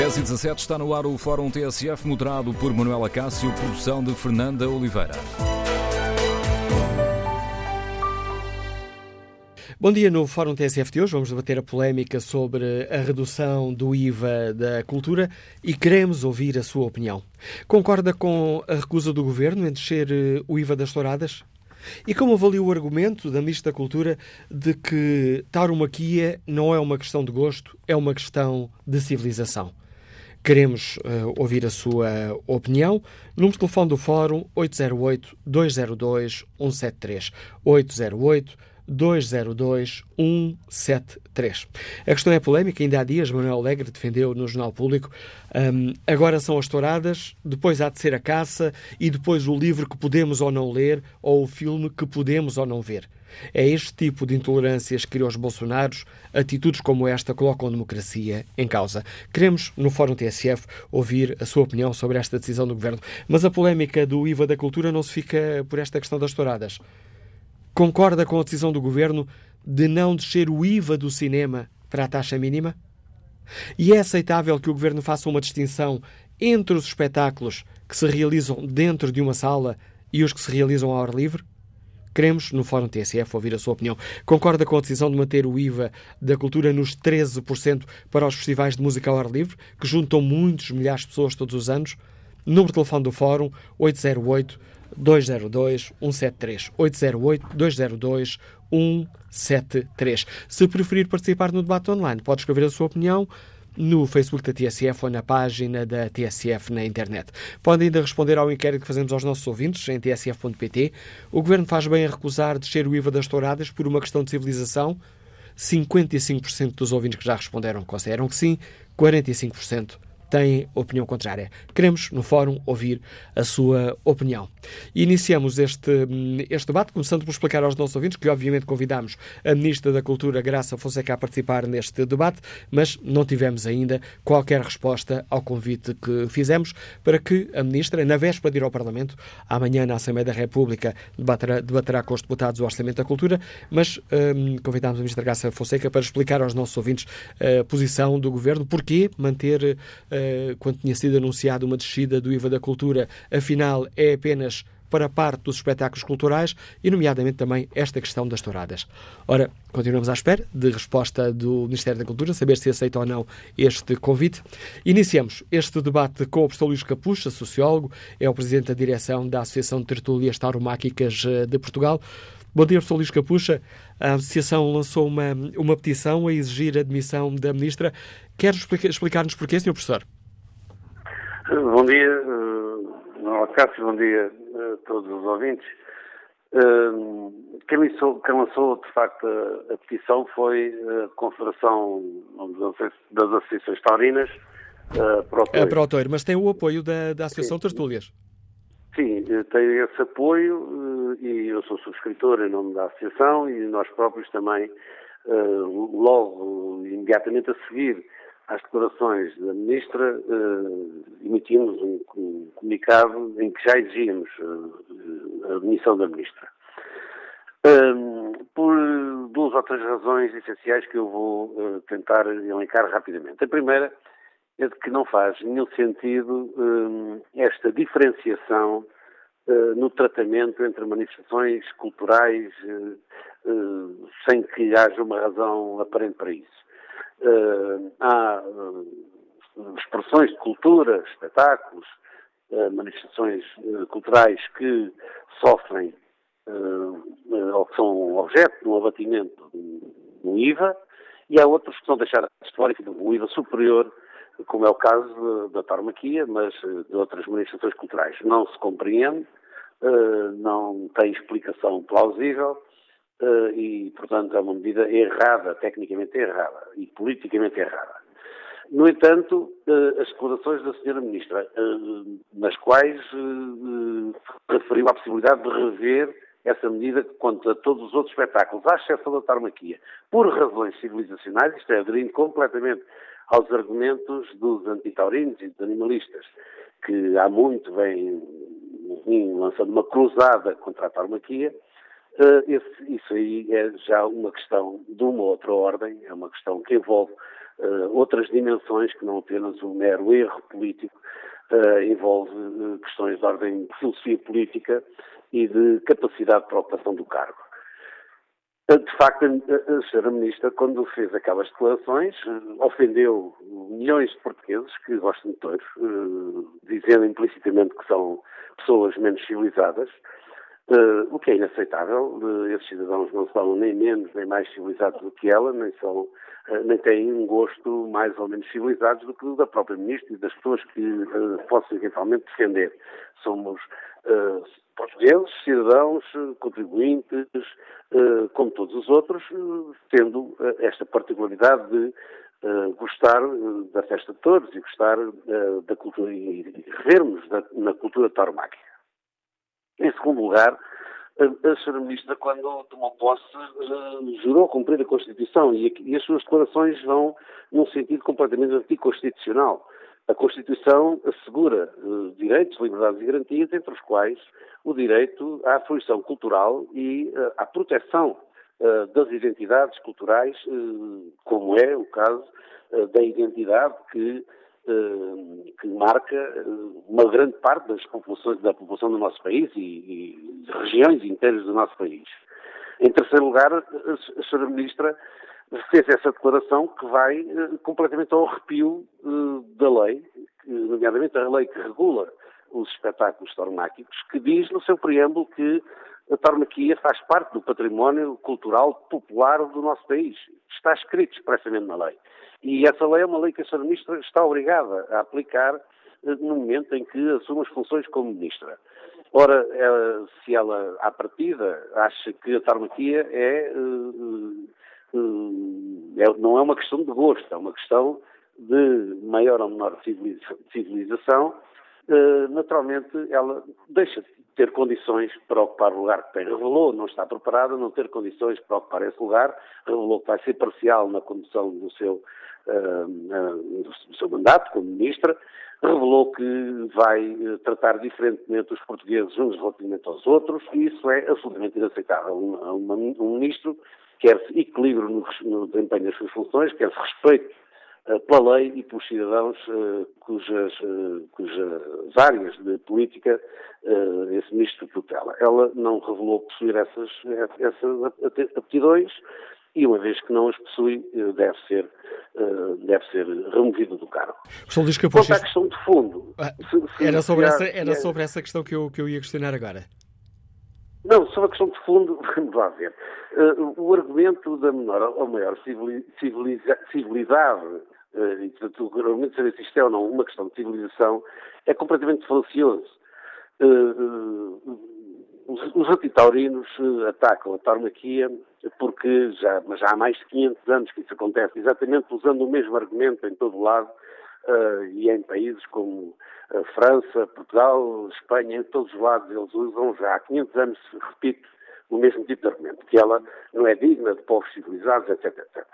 10 e 17 está no ar o Fórum TSF, moderado por Manuela Cássio, produção de Fernanda Oliveira. Bom dia, no Fórum TSF de hoje vamos debater a polémica sobre a redução do IVA da cultura e queremos ouvir a sua opinião. Concorda com a recusa do Governo em descer eh, o IVA das touradas? E como avalia o argumento da Ministra da Cultura de que tauromaquia não é uma questão de gosto, é uma questão de civilização? Queremos uh, ouvir a sua opinião. Número de telefone do Fórum 808-202-173. 808 202 173. A questão é polémica. Ainda há dias, Manuel Alegre defendeu no Jornal Público um, agora são as touradas, depois há de ser a caça e depois o livro que podemos ou não ler ou o filme que podemos ou não ver. É este tipo de intolerâncias que criou os Bolsonaros. Atitudes como esta colocam a democracia em causa. Queremos, no Fórum TSF, ouvir a sua opinião sobre esta decisão do Governo. Mas a polémica do IVA da cultura não se fica por esta questão das touradas. Concorda com a decisão do governo de não descer o IVA do cinema para a taxa mínima? E é aceitável que o governo faça uma distinção entre os espetáculos que se realizam dentro de uma sala e os que se realizam ao ar livre? Queremos, no Fórum TSF, ouvir a sua opinião. Concorda com a decisão de manter o IVA da cultura nos 13% para os festivais de música ao ar livre, que juntam muitos milhares de pessoas todos os anos? Número de telefone do Fórum 808 202 173. 808 202 173. Se preferir participar no debate online, pode escrever a sua opinião no Facebook da TSF ou na página da TSF na internet. Pode ainda responder ao inquérito que fazemos aos nossos ouvintes em tsf.pt. O Governo faz bem a recusar descer o IVA das touradas por uma questão de civilização? 55% dos ouvintes que já responderam consideram que sim, 45% têm opinião contrária. Queremos, no fórum, ouvir a sua opinião. iniciamos este, este debate, começando por explicar aos nossos ouvintes que, obviamente, convidamos a Ministra da Cultura, Graça Fonseca, a participar neste debate, mas não tivemos ainda qualquer resposta ao convite que fizemos para que a Ministra, na véspera de ir ao Parlamento, amanhã na Assembleia da República, debaterá, debaterá com os deputados o Orçamento da Cultura, mas hum, convidamos a Ministra Graça Fonseca para explicar aos nossos ouvintes a posição do Governo, porquê manter eh, quando tinha sido anunciada uma descida do IVA da cultura, afinal é apenas para parte dos espetáculos culturais e, nomeadamente, também esta questão das touradas. Ora, continuamos à espera de resposta do Ministério da Cultura, saber se aceita ou não este convite. Iniciamos este debate com o professor Luís Capucha, sociólogo, é o presidente da direção da Associação de Tertúlias Tauromáquicas eh, de Portugal. Bom dia, professor Luís Capucha. A Associação lançou uma, uma petição a exigir a admissão da Ministra. Quer explicar-nos porquê, Sr. Professor? Bom dia, uh, Cássio, bom dia a todos os ouvintes. Uh, quem, lançou, quem, lançou, de facto, a, a, petição foi a Confederação das Associações Taurinas uh, para o É para o Toiro, mas tem o apoio da, da Associação Sim. Tertúlias. Sim, tem esse apoio e eu sou subscritor em nome da Associação e nós próprios também, uh, logo, imediatamente a seguir às declarações da Ministra, uh, emitimos um, um, comunicado em que já exigíamos uh, a admissão da Ministra. Um, por duas ou três razões essenciais que eu vou uh, tentar elencar rapidamente. A primeira é de que não faz nenhum sentido esta diferenciação no tratamento entre manifestações culturais sem que haja uma razão aparente para isso uh, há uh, expressões de cultura, espetáculos, uh, manifestações culturais que sofrem ou que são objeto de um abatimento no IVA, e há outros que são deixados de fora um IVA superior, como é o caso da tarmaquia, mas de outras manifestações culturais. Não se compreende, não tem explicação plausível uh, e, portanto, é uma medida errada, tecnicamente errada e politicamente errada. No entanto, uh, as declarações da Sra. Ministra, uh, nas quais referiu a possibilidade de rever essa medida quanto a todos os outros espetáculos, à exceção da tarmaquia, por razões civilizacionais, isto é, aderindo completamente aos argumentos dos antitaurinos e dos animalistas, que há muito vêm lançando uma cruzada contra a tarmaquia, Uh, esse, isso aí é já uma questão de uma outra ordem, é uma questão que envolve uh, outras dimensões que não apenas o mero erro político, uh, envolve questões de ordem de filosofia política e de capacidade de preocupação do cargo. De facto, a senhora Ministra, quando fez aquelas declarações, ofendeu milhões de portugueses que gostam de touros, dizendo implicitamente que são pessoas menos civilizadas, Uh, o que é inaceitável, uh, esses cidadãos não são nem menos nem mais civilizados do que ela, nem, são, uh, nem têm um gosto mais ou menos civilizados do que o da própria Ministra e das pessoas que possam eventualmente defender. Somos portugueses, cidadãos, contribuintes, como todos os outros, tendo esta particularidade de gostar da festa de todos e gostar da cultura e revermos na cultura tauromáquica. Em segundo lugar, a Sra. Ministra, quando tomou posse, jurou cumprir a Constituição e, as suas declarações vão num sentido completamente anticonstitucional. A Constituição assegura uh, direitos, liberdades e garantias, entre os quais o direito à fruição cultural e uh, à proteção das identidades culturais, como é o caso da identidade que eh, que marca eh, uma grande parte das populações, da população do nosso país e, e regiões inteiras do nosso país. Em terceiro lugar, a Sra. Ministra fez essa declaração que vai uh, completamente ao arrepio da lei, nomeadamente a lei que regula os espetáculos tauromáquicos, que diz no seu preâmbulo que a tauromaquia faz parte do património cultural popular do nosso país. Está escrito expressamente na lei. E essa lei é uma lei que a Sra. Ministra está obrigada a aplicar eh, no momento em que assume as funções como Ministra. Ora, ela, se ela, à partida, acha que a tarmaquia é, eh, eh, é, não é uma questão de gosto, é uma questão de maior ou menor civilização, naturalmente ela deixa de ter condições para ocupar o lugar que tem. Revelou, não está preparada, não ter condições para ocupar esse lugar, revelou que vai ser parcial na condução do seu do seu mandato como ministra, revelou que vai eh, tratar diferentemente os portugueses uns relativamente aos outros, e isso é absolutamente inaceitável. Um, um ministro quer-se equilíbrio no, no, desempenho das suas funções, quer-se respeito pela lei e pelos cidadãos uh, cujas, uh, cujas áreas de política esse ministro tutela. Ela não revelou possuir essas, essas aptidões, e uma vez que não as possui, eh, deve ser, eh, deve ser removido do cargo. Professor Luís. Quanto à questão de fundo... Ah, se, se era sobre, essa, era sobre essa questão que eu, que eu ia questionar agora. Não, sobre a questão de fundo, vamos lá ver. Uh, o argumento da menor ou maior civiliza, civilidade, uh, e portanto, o argumento de saber se isto é ou não uma questão de civilização, é completamente falacioso. Uh, os, os antitaurinos atacam a tauromaquia porque já, já há mais de 500 anos que isso acontece, exatamente usando o mesmo argumento em todo lado, uh, e em países como a França, Portugal, Espanha, em todos os lados eles usam já há 500 anos, repito, o mesmo tipo de argumento, que ela não é digna de povos civilizados, etc, etc.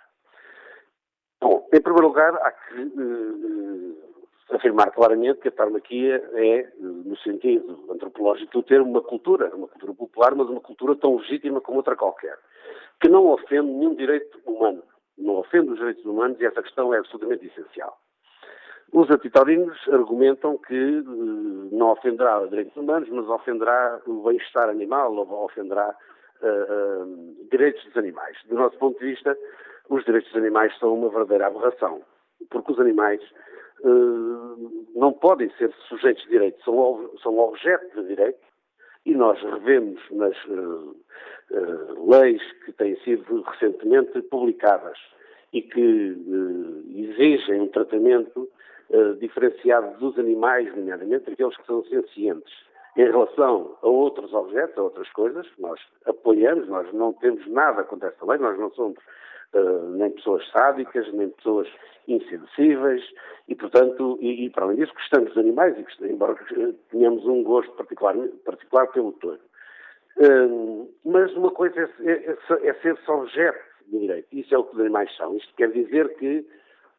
Bom, em primeiro lugar, há que uh, afirmar claramente que a tarmaquia é, no sentido antropológico do termo, uma cultura, uma cultura popular, mas uma cultura tão legítima como outra qualquer, que não ofende nenhum direito humano, não ofende os direitos humanos e essa questão é absolutamente essencial. Os antitaurinos argumentam que eh, não ofenderá os direitos humanos, mas ofenderá o bem-estar animal ou ofenderá uh, uh, direitos dos animais. Do nosso ponto de vista, os direitos dos animais são uma verdadeira aberração, porque os animais uh, não podem ser sujeitos de direito, são, são objeto de direito e nós revemos nas leis que têm sido recentemente publicadas e que exigem um tratamento uh, diferenciado dos animais, nomeadamente aqueles que são sencientes. Em relação a outros objetos, a outras coisas, nós apoiamos, nós não temos nada contra essa lei, nós não somos uh, nem pessoas sádicas, nem pessoas insensíveis e, portanto, e, e para além disso, gostamos dos animais, e embora tenhamos um gosto particular, particular pelo touro. Uh, mas uma coisa é, é, é ser-se objeto de direito, isso é o que os animais são. Isto quer dizer que eh,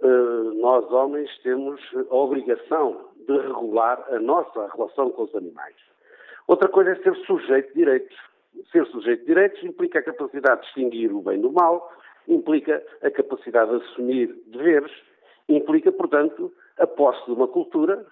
nós homens temos a obrigação de regular a nossa relação com os animais. Outra coisa é ser sujeito de direitos. Ser sujeito de direitos implica a capacidade de distinguir o bem do mal implica a capacidade de assumir deveres, implica, portanto, a posse de uma cultura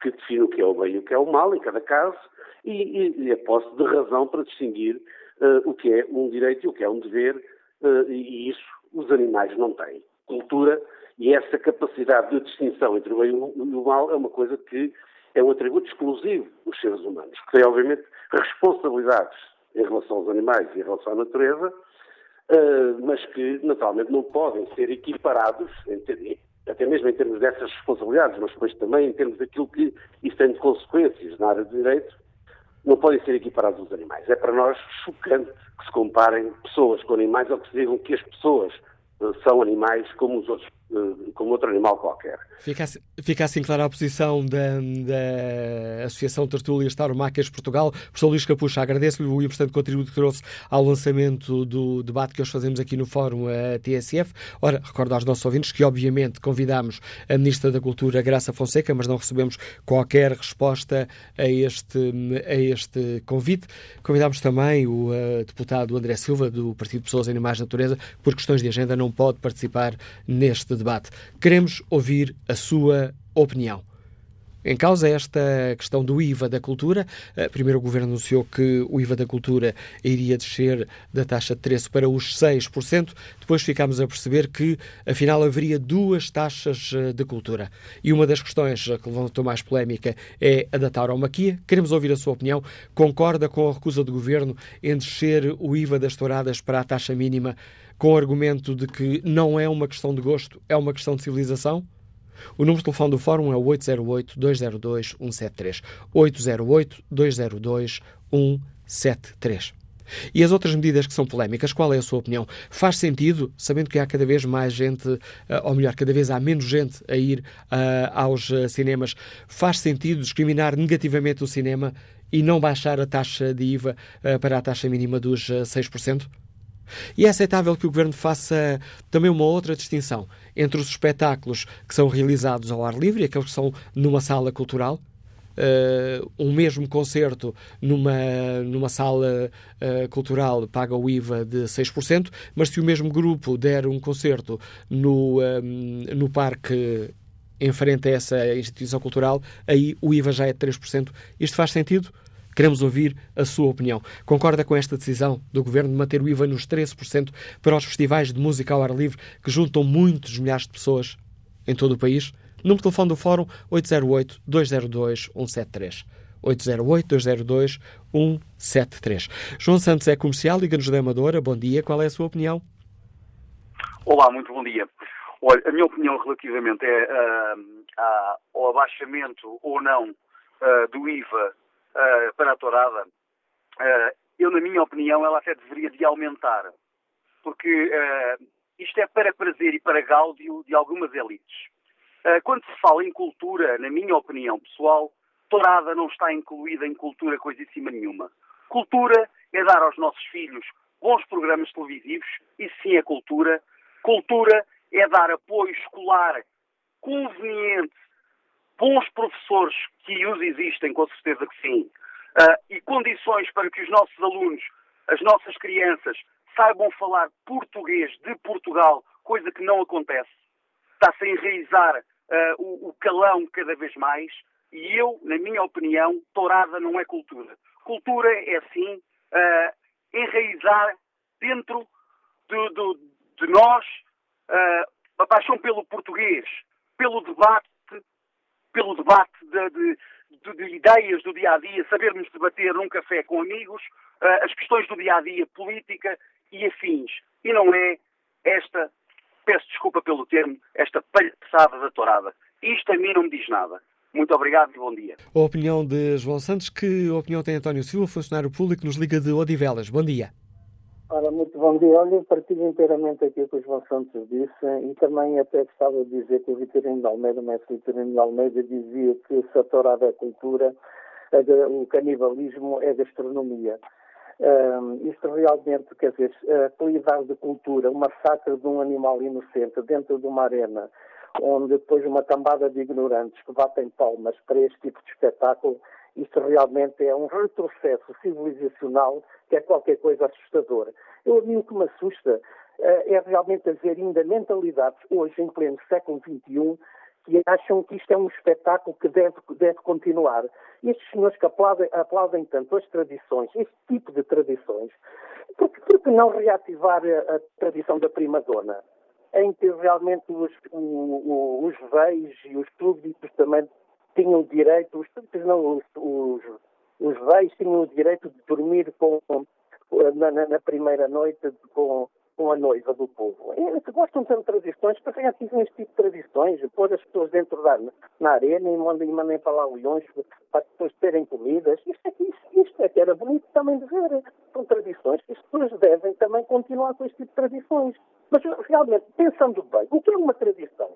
que define o que é o bem e o que é o mal, em cada caso, e, e, e a posse de razão para distinguir uh, o que é um direito e o que é um dever, uh, e isso os animais não têm. Cultura e essa capacidade de distinção entre o bem e o mal é uma coisa que é um atributo exclusivo dos seres humanos, que tem, obviamente, responsabilidades em relação aos animais e em relação à natureza, uh, mas que, naturalmente, não podem ser equiparados, até mesmo em termos dessas responsabilidades, mas depois também em termos daquilo que isso tem de consequências na área do direito, não podem ser equiparados aos animais. É para nós chocante que se comparem pessoas com animais ou que se digam que as pessoas uh, são animais como os outros como outro animal qualquer. Fica, assim, fica assim clara a posição da, da Associação Tertúlias Tauromacas Portugal. Professor Luís Capucha, agradeço-lhe o importante contributo que trouxe ao lançamento do debate que hoje fazemos aqui no Fórum a TSF. Ora, recordo aos nossos ouvintes que, obviamente, convidámos a Ministra da Cultura, Graça Fonseca, mas não recebemos qualquer resposta a este, a este convite. Convidámos também o uh, deputado André Silva, do Partido de Pessoas, Animais e Natureza, por questões de agenda, não pode participar neste debate. Queremos ouvir a sua opinião. Em causa esta questão do IVA da cultura, eh, primeiro o Governo anunciou que o IVA da cultura iria descer da taxa de 13% para os 6%, depois ficámos a perceber que, afinal, haveria duas taxas eh, de cultura. E uma das questões que levantou mais polémica é a da tauromaquia. Queremos ouvir a sua opinião. Concorda com a recusa do Governo em descer o IVA das touradas para a taxa mínima com o argumento de que não é uma questão de gosto, é uma questão de civilização? O número de telefone do Fórum é o 808-202-173. 808-202-173. E as outras medidas que são polémicas, qual é a sua opinião? Faz sentido, sabendo que há cada vez mais gente, eh, ou melhor, cada vez há menos gente a ir uh, aos uh, cinemas, faz sentido discriminar negativamente o cinema e não baixar a taxa de IVA uh, para a taxa mínima dos 6%? E é aceitável que o Governo faça também uma outra distinção entre os espetáculos que são realizados ao ar livre e aqueles que são numa sala cultural. Uh, um mesmo concerto numa, numa sala uh, cultural paga o IVA de 6%, mas se o mesmo grupo der um concerto no, um, no parque em frente a essa instituição cultural, aí o IVA já é de 3%. Isto faz sentido? Queremos ouvir a sua opinião. Concorda com esta decisão do Governo de manter o IVA nos 13% para os festivais de música ao ar livre que juntam muitos milhares de pessoas em todo o país? Número de telefone do Fórum 808-202-173. 808-202-173. João Santos é comercial, Liga-nos da Amadora. Bom dia, qual é a sua opinião? Olá, muito bom dia. Olha, a minha opinião relativamente é, uh, ao abaixamento ou não uh, do IVA uh, para a tourada, uh, eu, na minha opinião, ela até deveria de aumentar. Porque uh, isto é para prazer e para gáudio de algumas elites. quando se fala em cultura, na minha opinião pessoal, tourada não está incluída em cultura coisíssima nenhuma. Cultura é dar aos nossos filhos bons programas televisivos, isso sim é cultura. Cultura é dar apoio escolar conveniente bons professores, que os existem, com certeza que sim, uh, e condições para que os nossos alunos, as nossas crianças, saibam falar português de Portugal, coisa que não acontece. Está-se a enraizar uh, o, o calão cada vez mais, e eu, na minha opinião, tourada não é cultura. Cultura é, sim, uh, enraizar dentro de, de, de nós a paixão pelo português, pelo debate pelo debate de, de, de, de, ideias do dia a dia, sabermos debater num café com amigos, uh, as questões do dia a dia, política e afins. E não é esta, peço desculpa pelo termo, esta palhaçada da tourada. Isto a mim não me diz nada. Muito obrigado e bom dia. A opinião de João Santos, que opinião tem António Silva, funcionário público, nos liga de Odivelas. Bom dia. Ora, muito bom dia. Olha, eu partilho inteiramente aquilo que o João Santos disse e também até gostava de dizer que o Vitorino de Almeida, o mestre Vitorino de Almeida, dizia que se a tourada é cultura, o canibalismo é gastronomia. Um, isto realmente, quer dizer, a qualidade de cultura, o massacre de um animal inocente dentro de uma arena, onde depois uma cambada de ignorantes que batem palmas para este tipo de espetáculo, isto realmente é um retrocesso civilizacional que é qualquer coisa assustadora. Eu, a mim, o que me assusta eh, é realmente haver ainda mentalidades hoje, em pleno século XXI, que acham que isto é um espetáculo que deve, deve continuar. Estes senhores que aplaudem, aplaudem tanto as tradições, este tipo de tradições, por que não reativar a, a, tradição da prima dona? Em que realmente os, o, o, os veis e os súbditos também tinham direito, os súbditos não, os, os, os veis tinham o direito de dormir com, na, na primeira noite com, com a noiva do povo. É, gostam de tradições, para reativam este tipo de tradições, pôr as pessoas dentro da na arena e mandem, mandem para lá leões para as pessoas terem comidas. Isto é, isto, isto é que era bonito também de ver. São tradições que as pessoas devem também continuar com este tipo de tradições. Mas realmente, pensando bem, o que é uma tradição?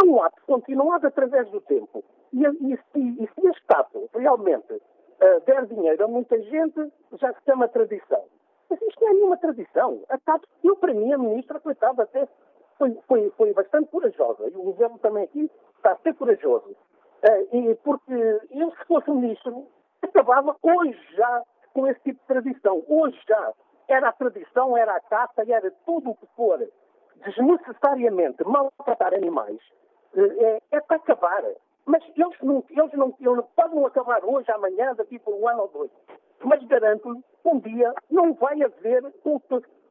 É um ato continuado através do tempo. E, e, e, e se a estátua realmente uh, der dinheiro a muita gente, já se chama tradição. Mas isto não é nenhuma tradição. A TAP, eu, para mim, a ministra, coitada, até foi, foi, foi bastante corajosa. E o governo também aqui está a ser corajoso. Uh, e porque eu, se fosse ministro, acabava hoje já com esse tipo de tradição. Hoje já. Era a tradição, era a caça, era tudo o que for desnecessariamente maltratar animais. Uh, é, é para acabar. Mas eles não, eles não, eles podem acabar hoje, amanhã, daqui por um ano ou dois. Mas garanto-lhe um dia não vai haver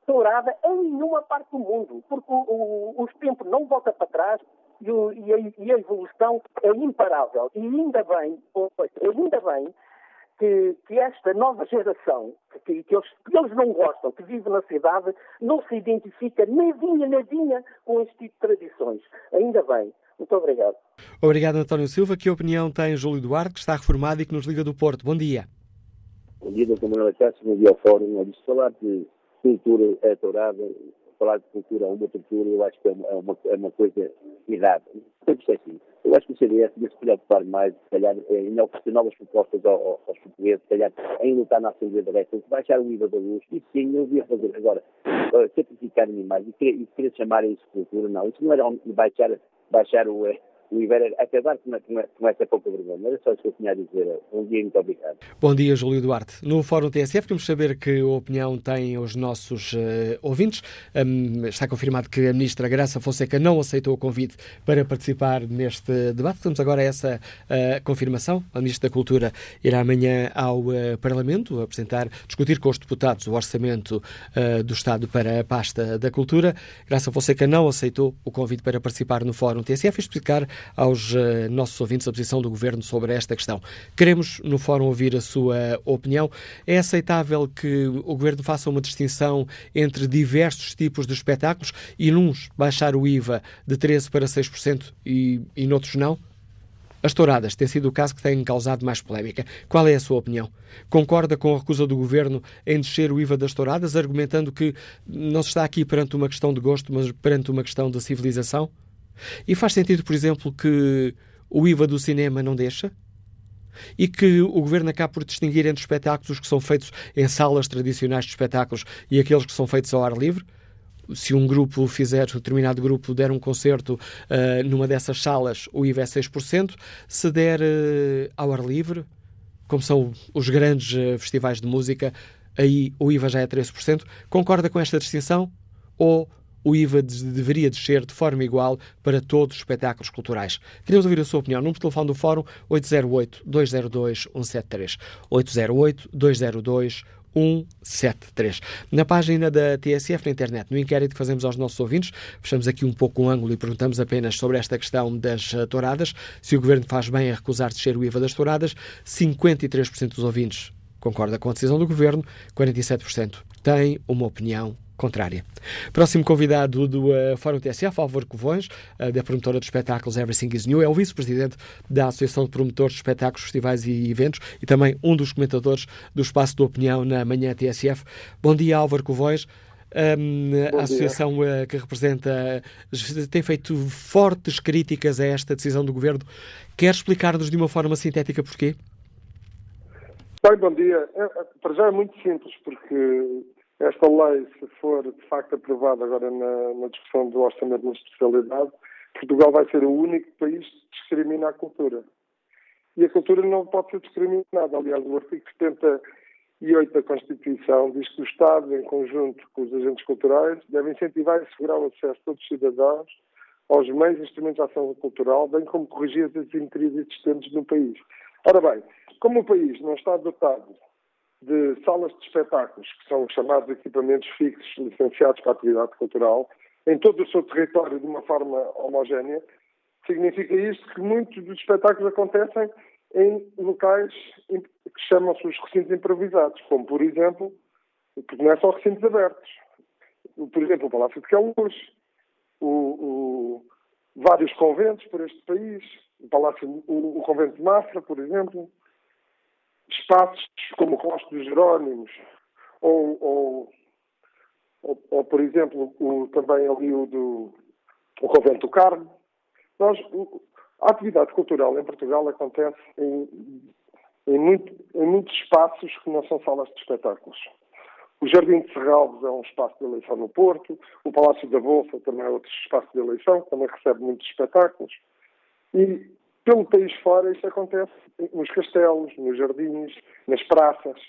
tourada em nenhuma parte do mundo, porque o, o, os tempos não voltam para trás e, o, e, a, e, a, evolução é imparável. E ainda bem, ainda bem que, que esta nova geração, que, que, eles, que, eles, não gostam, que vive na cidade, não se identifica nadinha, nadinha com este tipo de tradições. Ainda bem. Muito obrigado. Obrigado, António Silva. Que opinião tem Júlio Duarte, que está reformado e que nos liga do Porto? Bom dia. Bom dia, doutor Manuel Cássio, bom dia ao Fórum. Falar de cultura é tourada, falar de cultura a uma cultura, eu acho que é uma, é uma, é uma coisa errada. Sempre é assim. Eu acho que o CDS deve se preocupar mais, se calhar, em oferecer novas propostas aos, aos portugueses, se calhar, em lutar na Assembleia da República, baixar o IVA da luz, isso sim, eu devia fazer. Agora, uh, certificar animais e querer, e querer chamar isso cultura, não. Isso não era baixar, baixar o, eh, o Iber acabar com, com essa pouca vergonha. Era só isso que eu tinha a dizer. Um dia muito obrigado. Bom dia, Júlio Duarte. No Fórum TSF, queremos saber que opinião têm os nossos uh, ouvintes. Um, está confirmado que a Ministra Graça Fonseca não aceitou o convite para participar neste debate. Temos agora essa uh, confirmação. A Ministra da Cultura irá amanhã ao uh, Parlamento apresentar, discutir com os deputados o orçamento do Estado para a pasta da Cultura. Graça Fonseca não aceitou o convite para participar no Fórum TSF e explicar aos uh, nossos ouvintes a posição do Governo sobre esta questão. Queremos, no Fórum, ouvir a sua opinião. É aceitável que o Governo faça uma distinção entre diversos tipos de espetáculos e nuns baixar o IVA de 13% para 6% e, e noutros não? As touradas tem sido o caso que tem causado mais polémica. Qual é a sua opinião? Concorda com a recusa do governo em descer o IVA das touradas, argumentando que não se está aqui perante uma questão de gosto, mas perante uma questão de civilização? E faz sentido, por exemplo, que o IVA do cinema não deixa? E que o governo acabe por distinguir entre espetáculos que são feitos em salas tradicionais de espetáculos e aqueles que são feitos ao ar livre? Se um grupo fizer, um determinado grupo der um concerto uh, numa dessas salas, o IVA é 6%. Se der uh, ao ar livre, como são os grandes uh, festivais de música, aí o IVA já é 13%. Concorda com esta distinção? Ou o IVA deveria descer de forma igual para todos os espetáculos culturais. Queremos ouvir a sua opinião. Número de telefone do Fórum 808-202-173. 808-202-173. 173. Na página da TSF na internet, no inquérito que fazemos aos nossos ouvintes, fechamos aqui um pouco o ângulo e perguntamos apenas sobre esta questão das eh, touradas, se o Governo faz bem a recusar descer o IVA das touradas. 53% dos ouvintes concorda com a decisão do Governo, 47% têm uma opinião contrária. Próximo convidado do uh, Fórum TSF, Álvaro Covões, uh, da promotora de espetáculos Everything is New, é o vice-presidente da Associação de Promotores de Espetáculos, Festivais e Eventos e também um dos comentadores do Espaço de Opinião na manhã TSF. Bom dia, Álvaro Covões. Um, a associação uh, que representa tem feito fortes críticas a esta decisão do governo. Quer explicar-nos de uma forma sintética porquê? Bem, bom dia. É, é, para já é muito simples, porque esta lei, se for de facto aprovada agora na, na discussão do orçamento na especialidade, Portugal vai ser o único país que discrimina a cultura. E a cultura não pode ser discriminada. Aliás, o artigo 70 e 8 da Constituição diz que o Estado, em conjunto com os agentes culturais, deve incentivar e assegurar o acesso de todos os cidadãos aos meios e instrumentos de ação cultural, bem como corrigir as assimetrias existentes no país. Ora bem, como o país não está dotado de salas de espetáculos, que são chamados equipamentos fixos licenciados para a atividade cultural, em todo o seu território de uma forma homogénea, significa isto que muitos dos espetáculos acontecem em locais que chamam-se os recintos improvisados, como, por exemplo, porque não é só recintos abertos. Por exemplo, o Palácio de Queluz, o, o, vários conventos por este país, o, Palácio, o, o Convento de Mafra, por exemplo, espaços como o Rosto dos Jerónimos, ou, ou, ou, ou por exemplo, o, também ali o do o Convento do Carmo. Nós, a atividade cultural em Portugal acontece em, em, muito, em muitos espaços que não são salas de espetáculos. O Jardim de Serralves é um espaço de eleição no Porto, o Palácio da Bolsa também é outro espaço de eleição, também recebe muitos espetáculos. E pelo país fora isso acontece nos castelos, nos jardins, nas praças.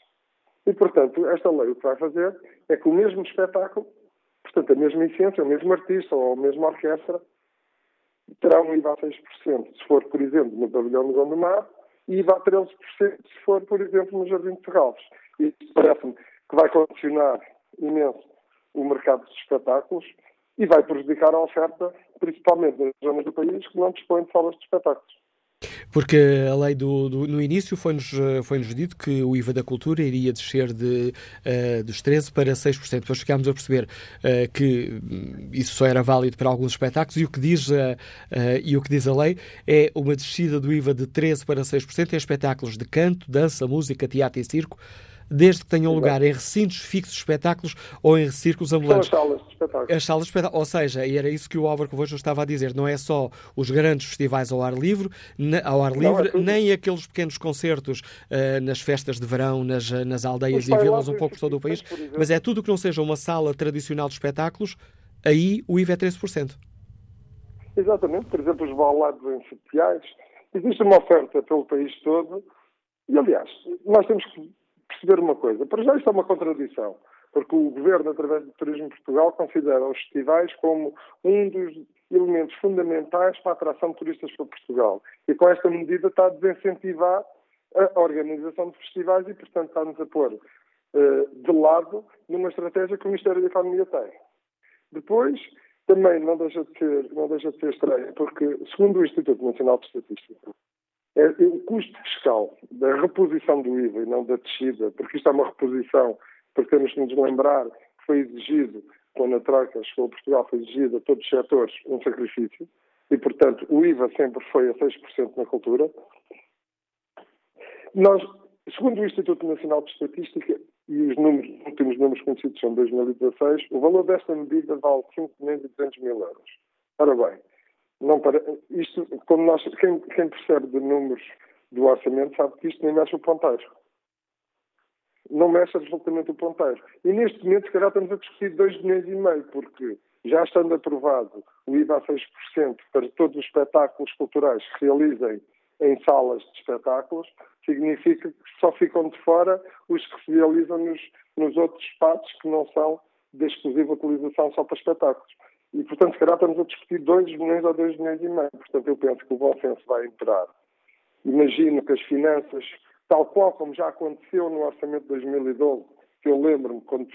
E, portanto, esta lei o que vai fazer é que o mesmo espetáculo, portanto, a mesma essência, o mesmo artista ou a mesma orquestra, terá um IVA a 6%, se for, por exemplo, no pavilhão do Gondomar, e IVA a 13% se for, por exemplo, no Jardim de Ferralves. Isso parece-me que vai condicionar imenso o mercado dos espetáculos e vai prejudicar a oferta, principalmente nas zonas do país que não dispõem de salas de espetáculos. Porque a lei do, do no início foi-nos foi -nos dito que o IVA da cultura iria descer de, uh, dos 13% para 6%. Depois ficámos a perceber uh, que isso só era válido para alguns espetáculos e o, que diz, uh, e o que diz a lei é uma descida do IVA de 13% para 6% em espetáculos de canto, dança, música, teatro e circo desde que tenham lugar em recintos fixos de espetáculos ou em círculos ambulantes. São as salas de espetáculos. As salas de espetáculos. Ou seja, e era isso que o Álvaro Covejo estava a dizer, não é só os grandes festivais ao ar livre, ao ar livre não, é nem aqueles pequenos concertos uh, nas festas de verão, nas, nas aldeias e vilas um pouco por todo o país, mas é tudo que não seja uma sala tradicional de espetáculos, aí o IVA é 13%. Exatamente, por exemplo, os balados em sociais. Existe uma oferta pelo país todo e, aliás, nós temos que perceber uma coisa. Para já isto é uma contradição, porque o Governo, através do Turismo Portugal, considera os festivais como um dos elementos fundamentais para a atração de turistas para Portugal. E com esta medida está a desincentivar a organização de festivais e, portanto, está-nos a pôr uh, de lado numa estratégia que o Ministério da Economia tem. Depois, também não deixa de ser, não deixa de ser estranho, porque, segundo o Instituto Nacional de Estatística, o custo fiscal da reposição do IVA e não da descida, porque isto é uma reposição, porque temos que nos lembrar que foi exigido, quando a Troika chegou a Portugal, foi exigido a todos os setores um sacrifício, e, portanto, o IVA sempre foi a 6% na cultura. Nós, segundo o Instituto Nacional de Estatística, e os, números, os últimos números conhecidos são 2016, o valor desta medida vale 5 milhões e 200 mil euros. Ora bem, não para, isto, como nós, quem, quem percebe de números do orçamento sabe que isto nem mexe o ponteiro. Não mexe absolutamente o ponteiro. E neste momento, se calhar, estamos a discutir 2 milhões e meio, porque já estando aprovado o IVA a 6% para todos os espetáculos culturais que realizem em salas de espetáculos, significa que só ficam de fora os que se realizam nos, nos outros espaços que não são de exclusiva utilização só para espetáculos. E, portanto, se calhar estamos a discutir 2 milhões ou 2 milhões e meio. Portanto, eu penso que o bom senso vai imperar. Imagino que as finanças, tal qual como já aconteceu no orçamento de 2012, que eu lembro-me quando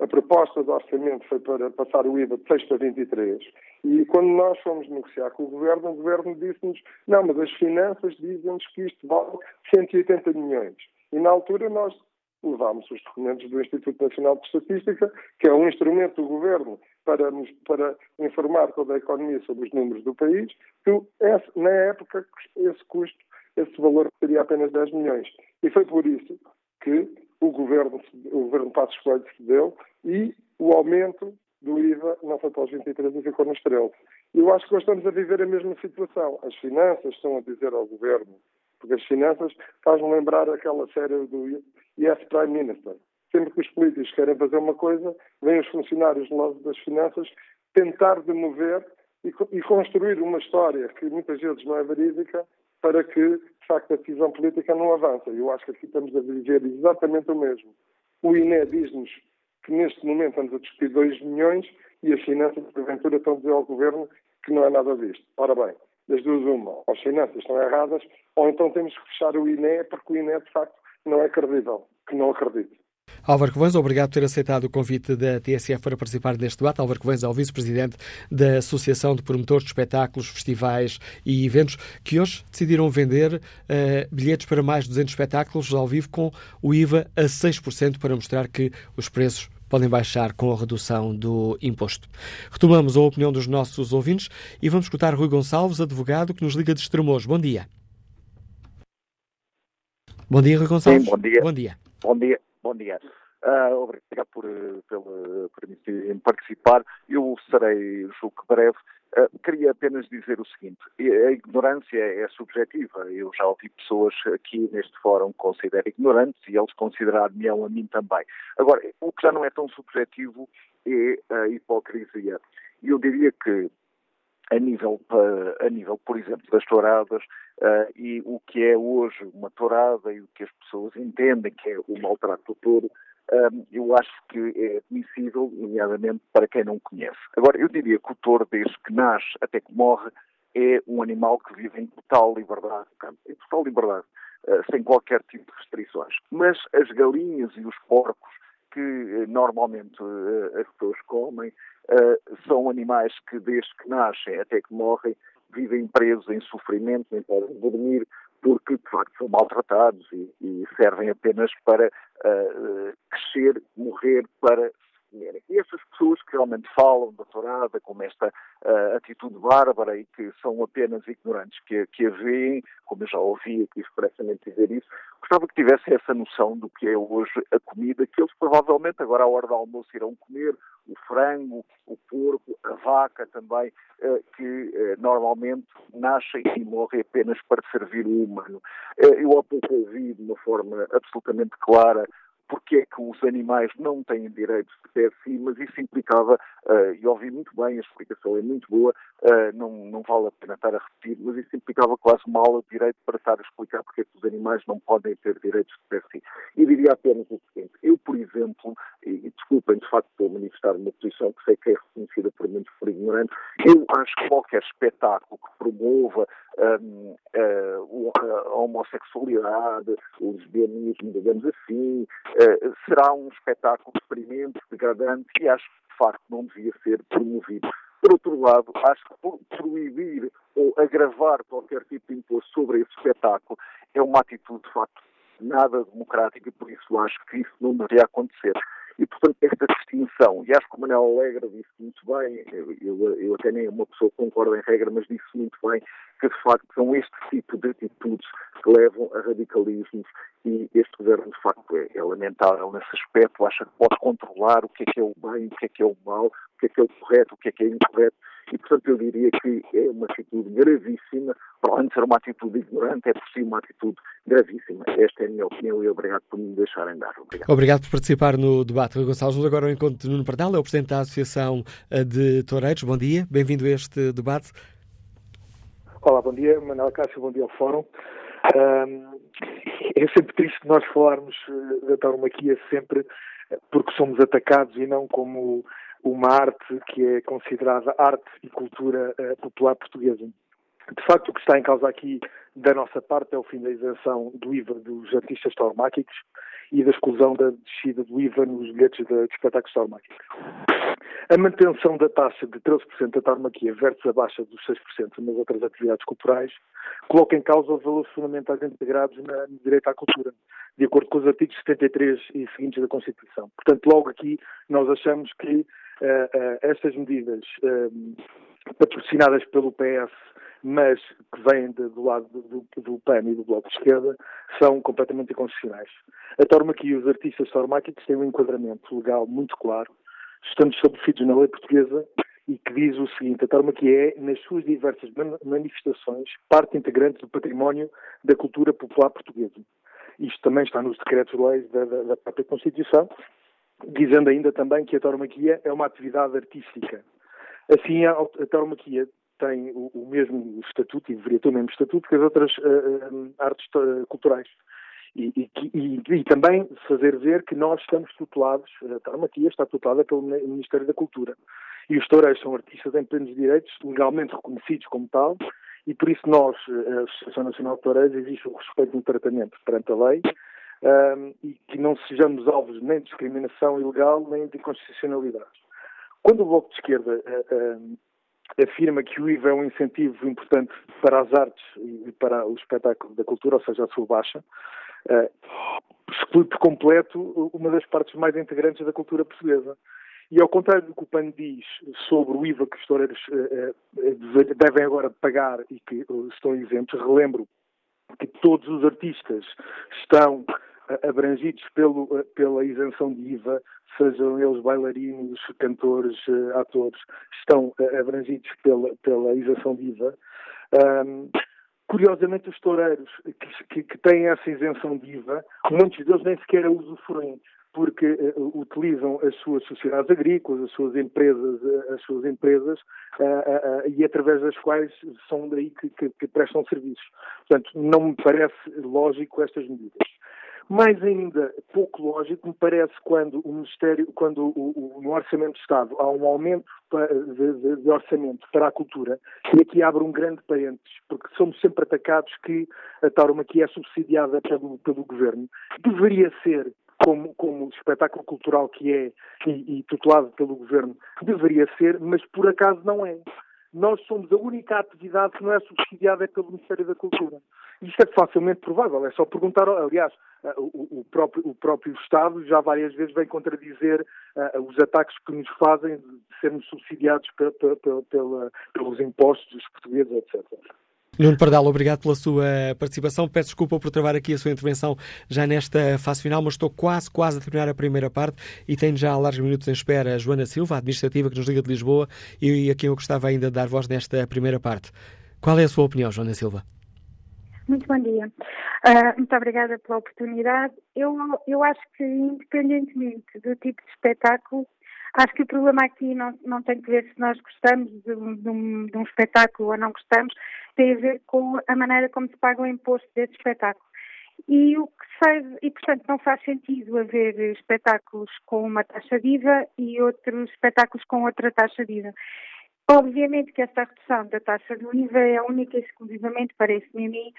a proposta do orçamento foi para passar o IVA de 6 para 23, e quando nós fomos negociar com o Governo, o Governo disse-nos, não, mas as finanças dizem-nos que isto vale 180 milhões. E na altura nós levámos os documentos do Instituto Nacional de Estatística, que é um instrumento do Governo para, nos, para informar toda a economia sobre os números do país, que esse, na época esse custo, esse valor seria apenas 10 milhões. E foi por isso que o Governo, o Governo Passos Coelho cedeu e o aumento do IVA não foi para os 23 e ficou nos 13. Eu acho que nós estamos a viver a mesma situação. As finanças estão a dizer ao Governo, porque as finanças faz-me lembrar aquela série do Yes Prime Minister. Sempre que os políticos querem fazer uma coisa, vêm os funcionários do lado das finanças tentar demover e, e construir uma história que muitas vezes não é verídica para que, de facto, a decisão política não avance. Eu acho que aqui estamos a viver exatamente o mesmo. O INE diz-nos que neste momento estamos a discutir 2 milhões e as finanças, porventura, estão a dizer ao Governo que não é nada disto. Ora bem, das duas uma, ou as finanças estão erradas, ou então temos que fechar o INE porque o INE, de facto, não é credível, que não acredito. Álvaro Covões, obrigado por ter aceitado o convite da TSF para participar neste debate. Álvaro Covões é o vice-presidente da Associação de Promotores de Espetáculos, Festivais e Eventos, que hoje decidiram vender uh, bilhetes para mais de 200 espetáculos ao vivo com o IVA a 6% para mostrar que os preços podem baixar com a redução do imposto. Retomamos a opinião dos nossos ouvintes e vamos escutar Rui Gonçalves, advogado, que nos liga de Estremoz. Bom dia. Bom dia, Rui Gonçalves. Sim, bom dia. Bom dia. Bom dia. Bom dia. Uh, obrigado por, pela permitir participar. Eu serei, julgo que breve. Uh, queria apenas dizer o seguinte: a ignorância é subjetiva. Eu já ouvi pessoas aqui neste fórum que consideram ignorantes e eles consideraram-me a mim também. Agora, o que já não é tão subjetivo é a hipocrisia. Eu diria que a nível, a nível, por exemplo, das touradas uh, e o que é hoje uma tourada e o que as pessoas entendem que é o maltrato do touro, um, eu acho que é admissível, nomeadamente para quem não conhece. Agora, eu diria que o touro, desde que nasce até que morre, é um animal que vive em total liberdade em total liberdade, uh, sem qualquer tipo de restrições. Mas as galinhas e os porcos que uh, normalmente uh, as pessoas comem são animais que, desde que nascem até que morrem, vivem presos em sofrimento, nem podem dormir, porque de facto são maltratados e, e servem apenas para uh, crescer, morrer, para E essas pessoas que realmente falam da tourada como esta uh, atitude bárbara e que são apenas ignorantes que, que a veem, como eu já ouvi aqui expressamente dizer isso, gostava que tivessem essa noção do que é hoje a comida que eles provavelmente agora à hora do almoço irão comer, o frango, o porco, a vaca também, uh, que uh, normalmente nascem e morrem apenas para servir o humano. eu há pouco ouvi de uma forma absolutamente clara porque é que os animais não têm direitos de si, mas isso implicava, uh, e ouvi muito bem, a explicação é muito boa, uh, não, não vale a pena estar a repetir, mas isso implicava quase uma aula de direito para estar a explicar porque é que os animais não podem ter direitos de si. E diria apenas o seguinte, eu, por exemplo, e, e desculpem, de facto, a manifestar uma posição que sei que é reconhecida por muitos por ignorantes, eu acho que qualquer espetáculo que promova um, uh, a homossexualidade, o lesbianismo, digamos assim, uh, será um espetáculo experimento, degradante e acho que de facto não devia ser promovido. Por outro lado, acho que proibir ou agravar qualquer tipo de imposto sobre esse espetáculo é uma atitude de facto nada democrática e por isso acho que isso não deveria acontecer. E, portanto, esta distinção, e acho que o Manuel Alegre disse muito bem, eu, eu, até nem uma pessoa concorda em regra, mas disse muito bem, que de facto são este tipo de atitudes que levam a radicalismos e este governo de facto é, é lamentável nesse aspecto, acha que pode controlar o que é que é o bem, o que é que é o mal, o que é que é o correto, o que é que é incorreto e portanto eu diria que é uma atitude gravíssima, para além de ser uma atitude ignorante, é por si uma atitude gravíssima. Esta é a minha opinião e obrigado por me deixarem dar. Obrigado. Obrigado por participar no debate. Rui Gonçalves, vamos agora ao encontro de Nuno Pardal, é o Presidente da Associação eh, de Toureiros. Bom dia, bem-vindo a este debate. Olá, bom dia, Manuel Cássio, bom dia ao Fórum. Um, é sempre triste nós falarmos eh, da tauromaquia sempre eh, porque somos atacados e não como uma arte que é considerada arte e cultura uh, popular portuguesa. De facto, o que está em causa aqui da nossa parte é o fim da isenção do IVA dos artistas tauromáquicos e da exclusão da descida do IVA nos bilhetes de, de espetáculos tauromáquicos. A manutenção da taxa de 13% da tauromaquia versus a baixa dos 6% nas outras atividades culturais coloca em causa os valores fundamentais integrados na, no direito à cultura, de acordo com os artigos 73 e seguintes da Constituição. Portanto, logo aqui nós achamos que uh, uh, estas medidas uh, patrocinadas pelo PS mas que vêm de, do lado do, do PAN e do Bloco de Esquerda, são completamente inconstitucionais. A tauromaquia e os artistas tauromáquicos têm um enquadramento legal muito claro, estando estabelecidos na lei portuguesa e que diz o seguinte: a tauromaquia é, nas suas diversas manifestações, parte integrante do património da cultura popular portuguesa. Isto também está nos decretos-leis da, da, da própria Constituição, dizendo ainda também que a tauromaquia é uma atividade artística. Assim, a, a tauromaquia tem o, o, mesmo estatuto, e deveria ter o mesmo estatuto que as outras uh, artes culturais. E, e, e, também fazer ver que nós estamos tutelados, a Tauromaquia está tutelada pelo Ministério da Cultura. E os toureiros são artistas em plenos direitos, legalmente reconhecidos como tal, e por isso nós, a Associação Nacional de Toureiros, existe o respeito no tratamento perante a lei um, e que não sejamos alvos nem de discriminação ilegal nem de inconstitucionalidade. Quando o Bloco de Esquerda uh, afirma que o IVA é um incentivo importante para as artes e para o espetáculo da cultura, ou seja, a sua baixa, exclui por completo uma das partes mais integrantes da cultura portuguesa. E ao contrário do que o PAN diz sobre o IVA que os toureiros uh, uh, devem agora pagar e que uh, estão isentos, relembro que todos os artistas estão abrangidos pelo, pela isenção de IVA, sejam eles bailarinos, cantores, atores, estão abrangidos pela, pela isenção de IVA. Um, curiosamente, os toureiros que, que, têm essa isenção de IVA, muitos deles nem sequer a usufruem, porque uh, utilizam as suas sociedades agrícolas, as suas empresas, uh, as suas empresas uh, e através das quais são daí que, que, que, prestam serviços. Portanto, não me parece lógico estas medidas. Mais ainda, pouco lógico me parece quando o Ministério, quando o, o, no Orçamento de Estado há um aumento de, de, de, orçamento para a cultura, e aqui abre um grande parênteses, porque somos sempre atacados que a tauromaquia é subsidiada pelo, pelo Governo. Deveria ser como, como espetáculo cultural que é e, e tutelado pelo governo deveria ser, mas por acaso não é. Nós somos a única atividade que não é subsidiada pelo Ministério da Cultura. Isto é facilmente provável, é só perguntar, aliás, eh, o, o, próprio, o próprio, Estado já várias vezes vem contradizer uh, os ataques que nos fazem de sermos subsidiados pelos impostos dos portugueses, etc. Nuno Pardal, obrigado pela sua participação. Peço desculpa por travar aqui a sua intervenção já nesta fase final, mas estou quase, quase a terminar a primeira parte e tenho já largos minutos em espera a Joana Silva, a administrativa que nos liga de Lisboa e a quem eu gostava ainda de dar voz nesta primeira parte. Qual é a sua opinião, Joana Silva? Muito bom dia. Uh, muito obrigada pela oportunidade. Eu, eu acho que, independentemente do tipo de espetáculo, Acho que o problema aqui não, não tem que ver se nós gostamos de um, de, um, de um, espetáculo ou não gostamos, tem a ver com a maneira como se paga o imposto desse espetáculo. E o que faz, e portanto não faz sentido haver espetáculos com uma taxa de IVA e outros espetáculos com outra taxa de IVA. Obviamente que esta redução da taxa do IVA é única e exclusivamente, parece-me a mim,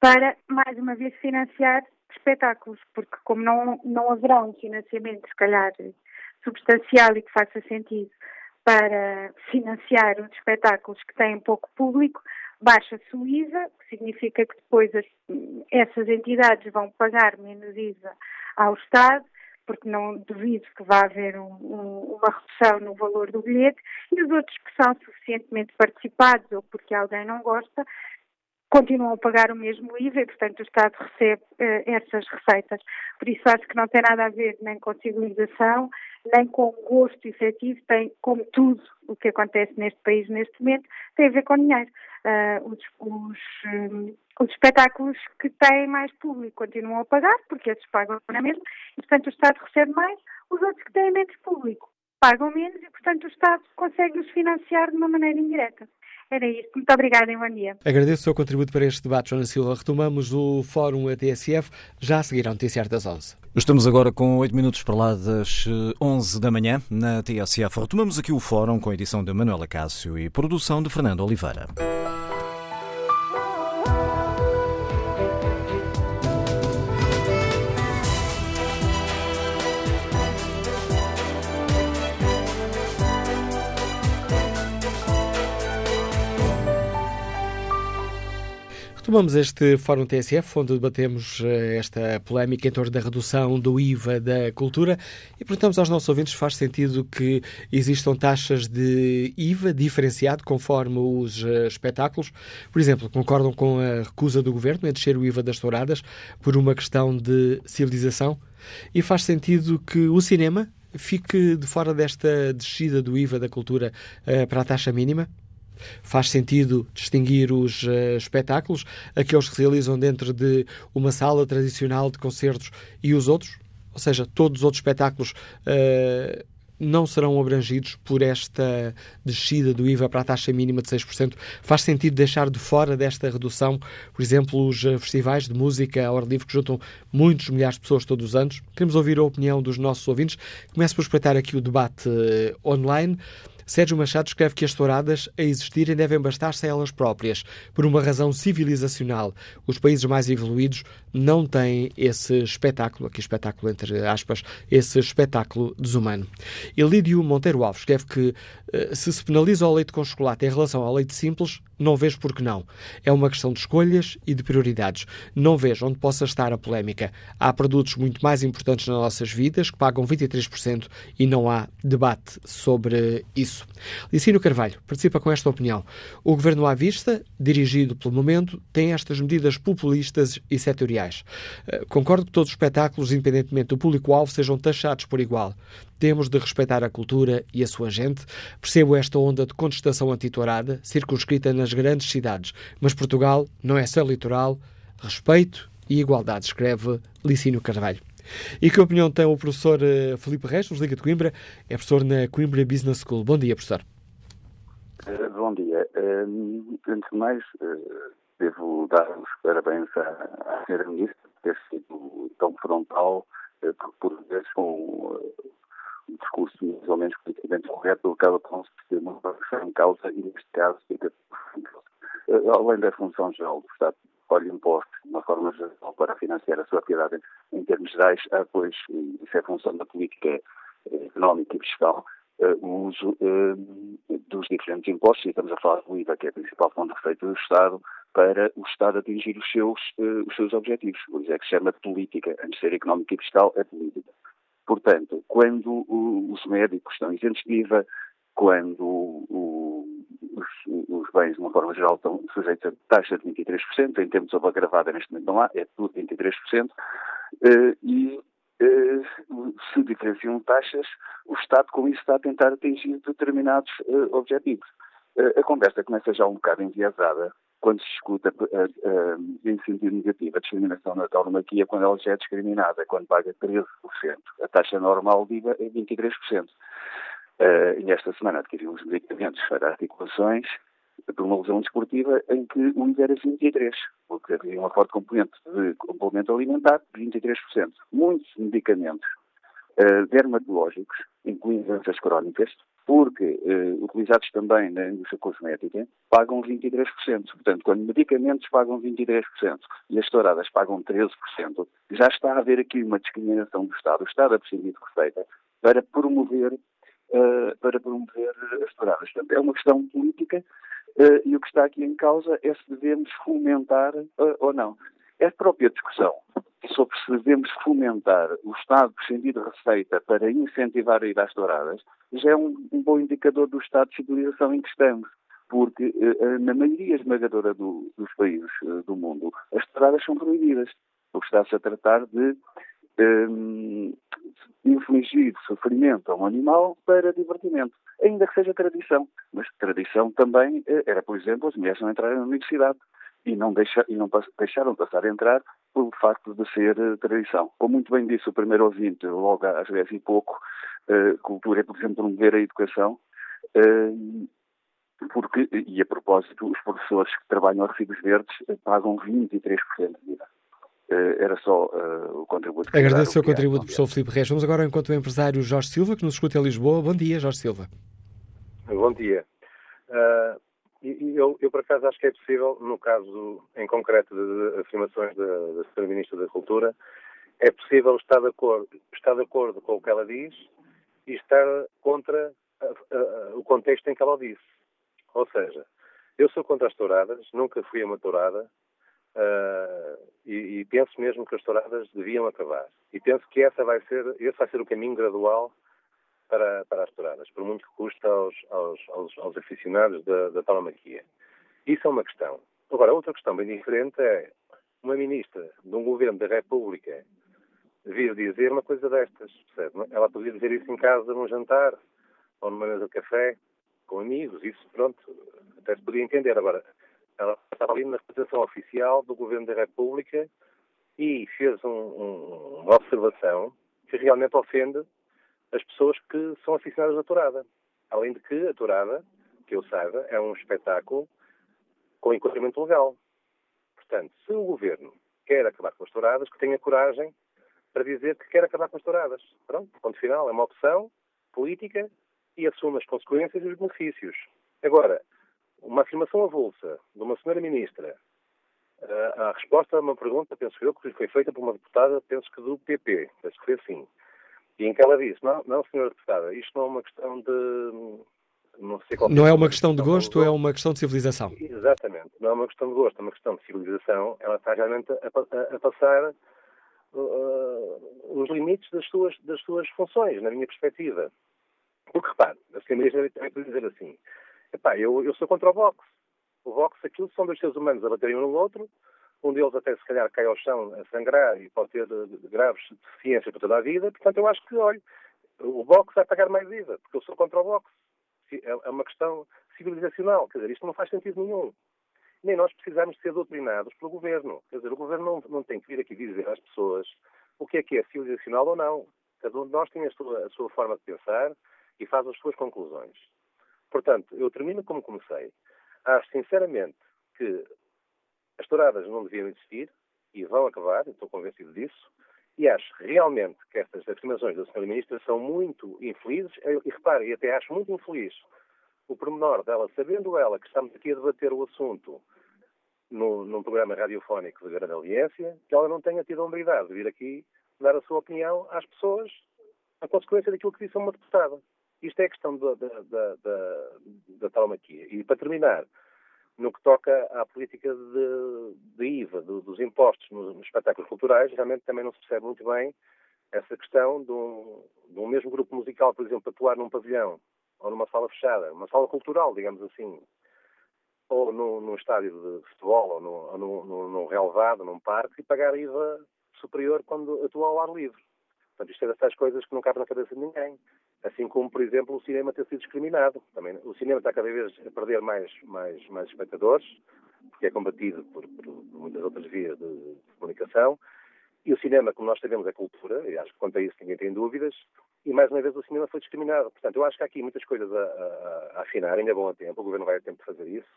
para, mais uma vez, financiar espetáculos, porque como não, não haverá um financiamento, se calhar, substancial e que faça sentido para financiar os espetáculos que têm pouco público, baixa-se o IVA, que significa que depois as, essas entidades vão pagar menos IVA ao Estado, porque não duvido que vá haver um, um, uma redução no valor do bilhete, e os outros que são suficientemente participados ou porque alguém não gosta, continuam a pagar o mesmo IVA e, portanto, o Estado recebe uh, essas receitas. Por isso, acho que não tem nada a ver nem com civilização, nem com gosto efetivo, tem, como tudo o que acontece neste país neste momento, tem a ver com dinheiro. Uh, os, os, um, os, espetáculos que têm mais público continuam a pagar, porque esses pagam na mesma, e, portanto, o Estado recebe mais, os outros que têm menos público pagam menos e, portanto, o Estado consegue os financiar de uma maneira indireta. Era isto. Muito obrigada e bom dia. Agradeço o seu contributo para este debate, Joana Silva. Retomamos o Fórum ATSF já a seguir ao Noticiário das 11. Estamos agora com 8 minutos para lá das 11 eh, da manhã na TSF. Retomamos aqui o Fórum com a edição de Manuela Cássio e produção de Fernando Oliveira. Retomamos este Fórum TSF, onde debatemos eh, esta polémica em torno da redução do IVA da cultura e perguntamos aos nossos ouvintes se faz sentido que existam taxas de IVA diferenciado conforme os eh, espetáculos. Por exemplo, concordam com a recusa do Governo em descer o IVA das touradas por uma questão de civilização? E faz sentido que o cinema fique de fora desta descida do IVA da cultura uh, para a taxa mínima? Faz sentido distinguir os uh, espetáculos, aqueles que se realizam dentro de uma sala tradicional de concertos e os outros? Ou seja, todos os outros espetáculos uh, não serão abrangidos por esta descida do IVA para a taxa mínima de 6%. Faz sentido deixar de fora desta redução, por exemplo, os eh, festivais de música ao ar livre que juntam muitos milhares de pessoas todos os anos? Queremos ouvir a opinião dos nossos ouvintes. Começo por espreitar aqui o debate online. Sérgio Machado escreve que as touradas a existirem devem bastar-se a elas próprias, por uma razão civilizacional. Os países mais evoluídos não têm esse espetáculo, aqui espetáculo entre aspas, esse espetáculo desumano. Elídio Monteiro Alves escreve que se se penaliza o leite com chocolate em relação ao leite simples, não vejo por que não. É uma questão de escolhas e de prioridades. Não vejo onde possa estar a polémica. Há produtos muito mais importantes nas nossas vidas que pagam 23% e não há debate sobre isso. Licínio Carvalho participa com esta opinião. O governo à vista, dirigido pelo momento, tem estas medidas populistas e setoriais. Eh, concordo que todos os espetáculos, independentemente do público-alvo, sejam taxados por igual. Temos de respeitar a cultura e a sua gente. Percebo esta onda de contestação antitourada, circunscrita nas grandes cidades, mas Portugal não é só litoral. Respeito e igualdade, escreve Licínio Carvalho. E que opinião tem o professor uh, Felipe Reis, nos Liga de Coimbra? É professor na Coimbra Business School. Bom dia, professor. Uh, bom dia. Uh, antes de mais, devo dar os parabéns à, senhora Ministra por ter sido tão frontal, por vezes com um discurso mais ou menos politicamente correto acaba por se perceber uma em causa e neste caso fica além da função geral do Estado colhe impostos de uma forma geral para financiar a sua atividade em termos gerais, há, pois, isso é função da política eh, económica e fiscal, uh, o uso dos diferentes impostos, e estamos a falar do IVA, que é a principal fonte de receita do Estado, para o Estado atingir os seus, os seus objetivos. Por isso é que se chama de política. Antes de ser económica e fiscal, é política. Portanto, quando os médicos estão isentos de IVA, quando os, os, bens, de uma forma geral, estão sujeitos a taxa de 23%, em termos de agravada neste momento não há, é tudo 23%, eh, e eh, se diferenciam taxas, o Estado com isso está a tentar atingir determinados eh, objetivos. A conversa começa já um bocado enviesada quando se escuta em sentido negativo a discriminação na tauromaquia quando ela já é discriminada, quando paga 13%. A taxa normal de IVA é 23%. Uh, e esta semana adquiri uns medicamentos para articulações de uma lesão desportiva em que o IVA era 23%, porque havia uma forte componente de complemento alimentar, 23%. Muitos medicamentos uh, dermatológicos, incluindo doenças crónicas, porque uh, utilizados também na indústria cosmética, pagam 23%. Portanto, quando medicamentos pagam 23% e as touradas pagam 13%, já está a haver aqui uma discriminação do Estado. O Estado a prescindir de receita para promover uh, para promover as touradas. Portanto, é uma questão política uh, e o que está aqui em causa é se devemos fomentar ou não. É a própria discussão sobre se devemos fomentar o Estado prescindir de receita para incentivar a ir às touradas já é um, um bom indicador do estado de civilização em que estamos porque na maioria esmagadora do, dos países do mundo as touradas são proibidas. O que está-se a tratar de um, infligir sofrimento a um animal para divertimento, ainda que seja tradição. Mas tradição também eh, era, por exemplo, as mulheres não entrarem na universidade e não, deixa, e não deixaram passar a entrar pelo facto de ser uh, tradição. Como muito bem disse o primeiro ouvinte, logo às vezes e pouco, uh, cultura é, por exemplo, promover a educação, uh, porque, e a propósito, os professores que trabalham a recibos verdes pagam 23% de IVA. Eh, era só uh, o contributo. Agradeço o seu contributo, professor Filipe Reis. Vamos agora ao encontro do empresário Jorge Silva, que nos escuta em Lisboa. Bom dia, Jorge Silva. Bom dia. Uh, eu, eu, por acaso, acho que é possível, no caso em concreto de, afirmações da, da Sra. Ministra da Cultura, é possível estar de, acordo, estar de acordo com o que ela diz e estar contra a, a, o contexto em que ela disse. Ou seja, eu sou contra as touradas, nunca fui uma tourada, Uh, e, e, penso mesmo que as touradas deviam acabar. E penso que essa vai ser, esse vai ser o caminho gradual para, para as touradas, por muito que custa aos, aos, aos, aos aficionados da, da tauromaquia. Isso é uma questão. Agora, outra questão bem diferente é uma ministra de um governo da República vir dizer uma coisa destas, percebe? Ela podia dizer isso em casa num jantar ou numa mesa de café com amigos, isso pronto, até se podia entender. Agora, ela estava ali na representação oficial do Governo da República e fez um, um, uma observação que realmente ofende as pessoas que são aficionadas à tourada. Além de que a tourada, que eu saiba, é um espetáculo com enquadramento legal. Portanto, se o governo quer acabar com as touradas, que tenha coragem para dizer que quer acabar com as touradas. Pronto, ponto final, é uma opção política e assume as consequências e os benefícios. Agora, uma afirmação avulsa de uma senhora ministra, a, a resposta a uma pergunta, penso eu, que foi feita por uma deputada, penso que do PP, penso que foi assim, e em que ela disse, não, não, senhora deputada, isto não é uma questão de... Não, sei qual não é uma questão de gosto, é uma questão de civilização. Exatamente, não é uma questão de gosto, é uma questão de civilização. Ela está realmente a, a, a passar uh, os limites das suas, das suas funções, na minha perspectiva. Porque, repare, a senhora também pode dizer assim, epá, eu, eu sou contra o Vox. O Vox, aquilo são dois seres humanos a baterem um no outro, um deles até se calhar cai ao chão a sangrar e pode ter graves deficiências para toda a vida, portanto eu acho que, olha, o Vox vai pagar mais IVA, porque eu sou contra o Vox. É, é uma questão civilizacional, quer dizer, isto não faz sentido nenhum. Nem nós precisamos ser doutrinados pelo governo. Quer dizer, o governo não, não tem que vir aqui dizer às pessoas o que é que é civilizacional ou não. Cada um de nós tem a sua, a sua forma de pensar e faz as suas conclusões. Portanto, eu termino como comecei. Acho sinceramente que as touradas não deviam existir e vão acabar, estou convencido disso, e acho realmente que estas afirmações da Sra. Ministra são muito infelizes, e repare, e até acho muito infeliz o pormenor dela, sabendo ela que estamos aqui a debater o assunto no, num programa radiofónico de grande audiência, que ela não tenha tido a humildade de vir aqui dar a sua opinião às pessoas a consequência daquilo que disse uma deputada. Isto é a questão da, da, da, da, da. E para terminar, no que toca à política de, de IVA, do, dos impostos nos, nos, espetáculos culturais, realmente também não se percebe muito bem essa questão de um, de um mesmo grupo musical, por exemplo, atuar num pavilhão ou numa sala fechada, uma sala cultural, digamos assim, ou no, num estádio de futebol, ou, no, no, no, num relevado, num parque, e pagar IVA superior quando atua ao ar livre. Portanto, isto é dessas coisas que não cabe na cabeça de ninguém. Assim como, por exemplo, o cinema ter sido discriminado. Também, o cinema está cada vez a perder mais, mais, mais espectadores, porque é combatido por, por muitas outras vias de, de, comunicação. E o cinema, como nós sabemos, é cultura, e acho que quanto a isso ninguém tem dúvidas, e mais uma vez o cinema foi discriminado. Portanto, eu acho que há aqui muitas coisas a, a, a afinar, ainda é bom a tempo, o Governo vai a tempo de fazer isso,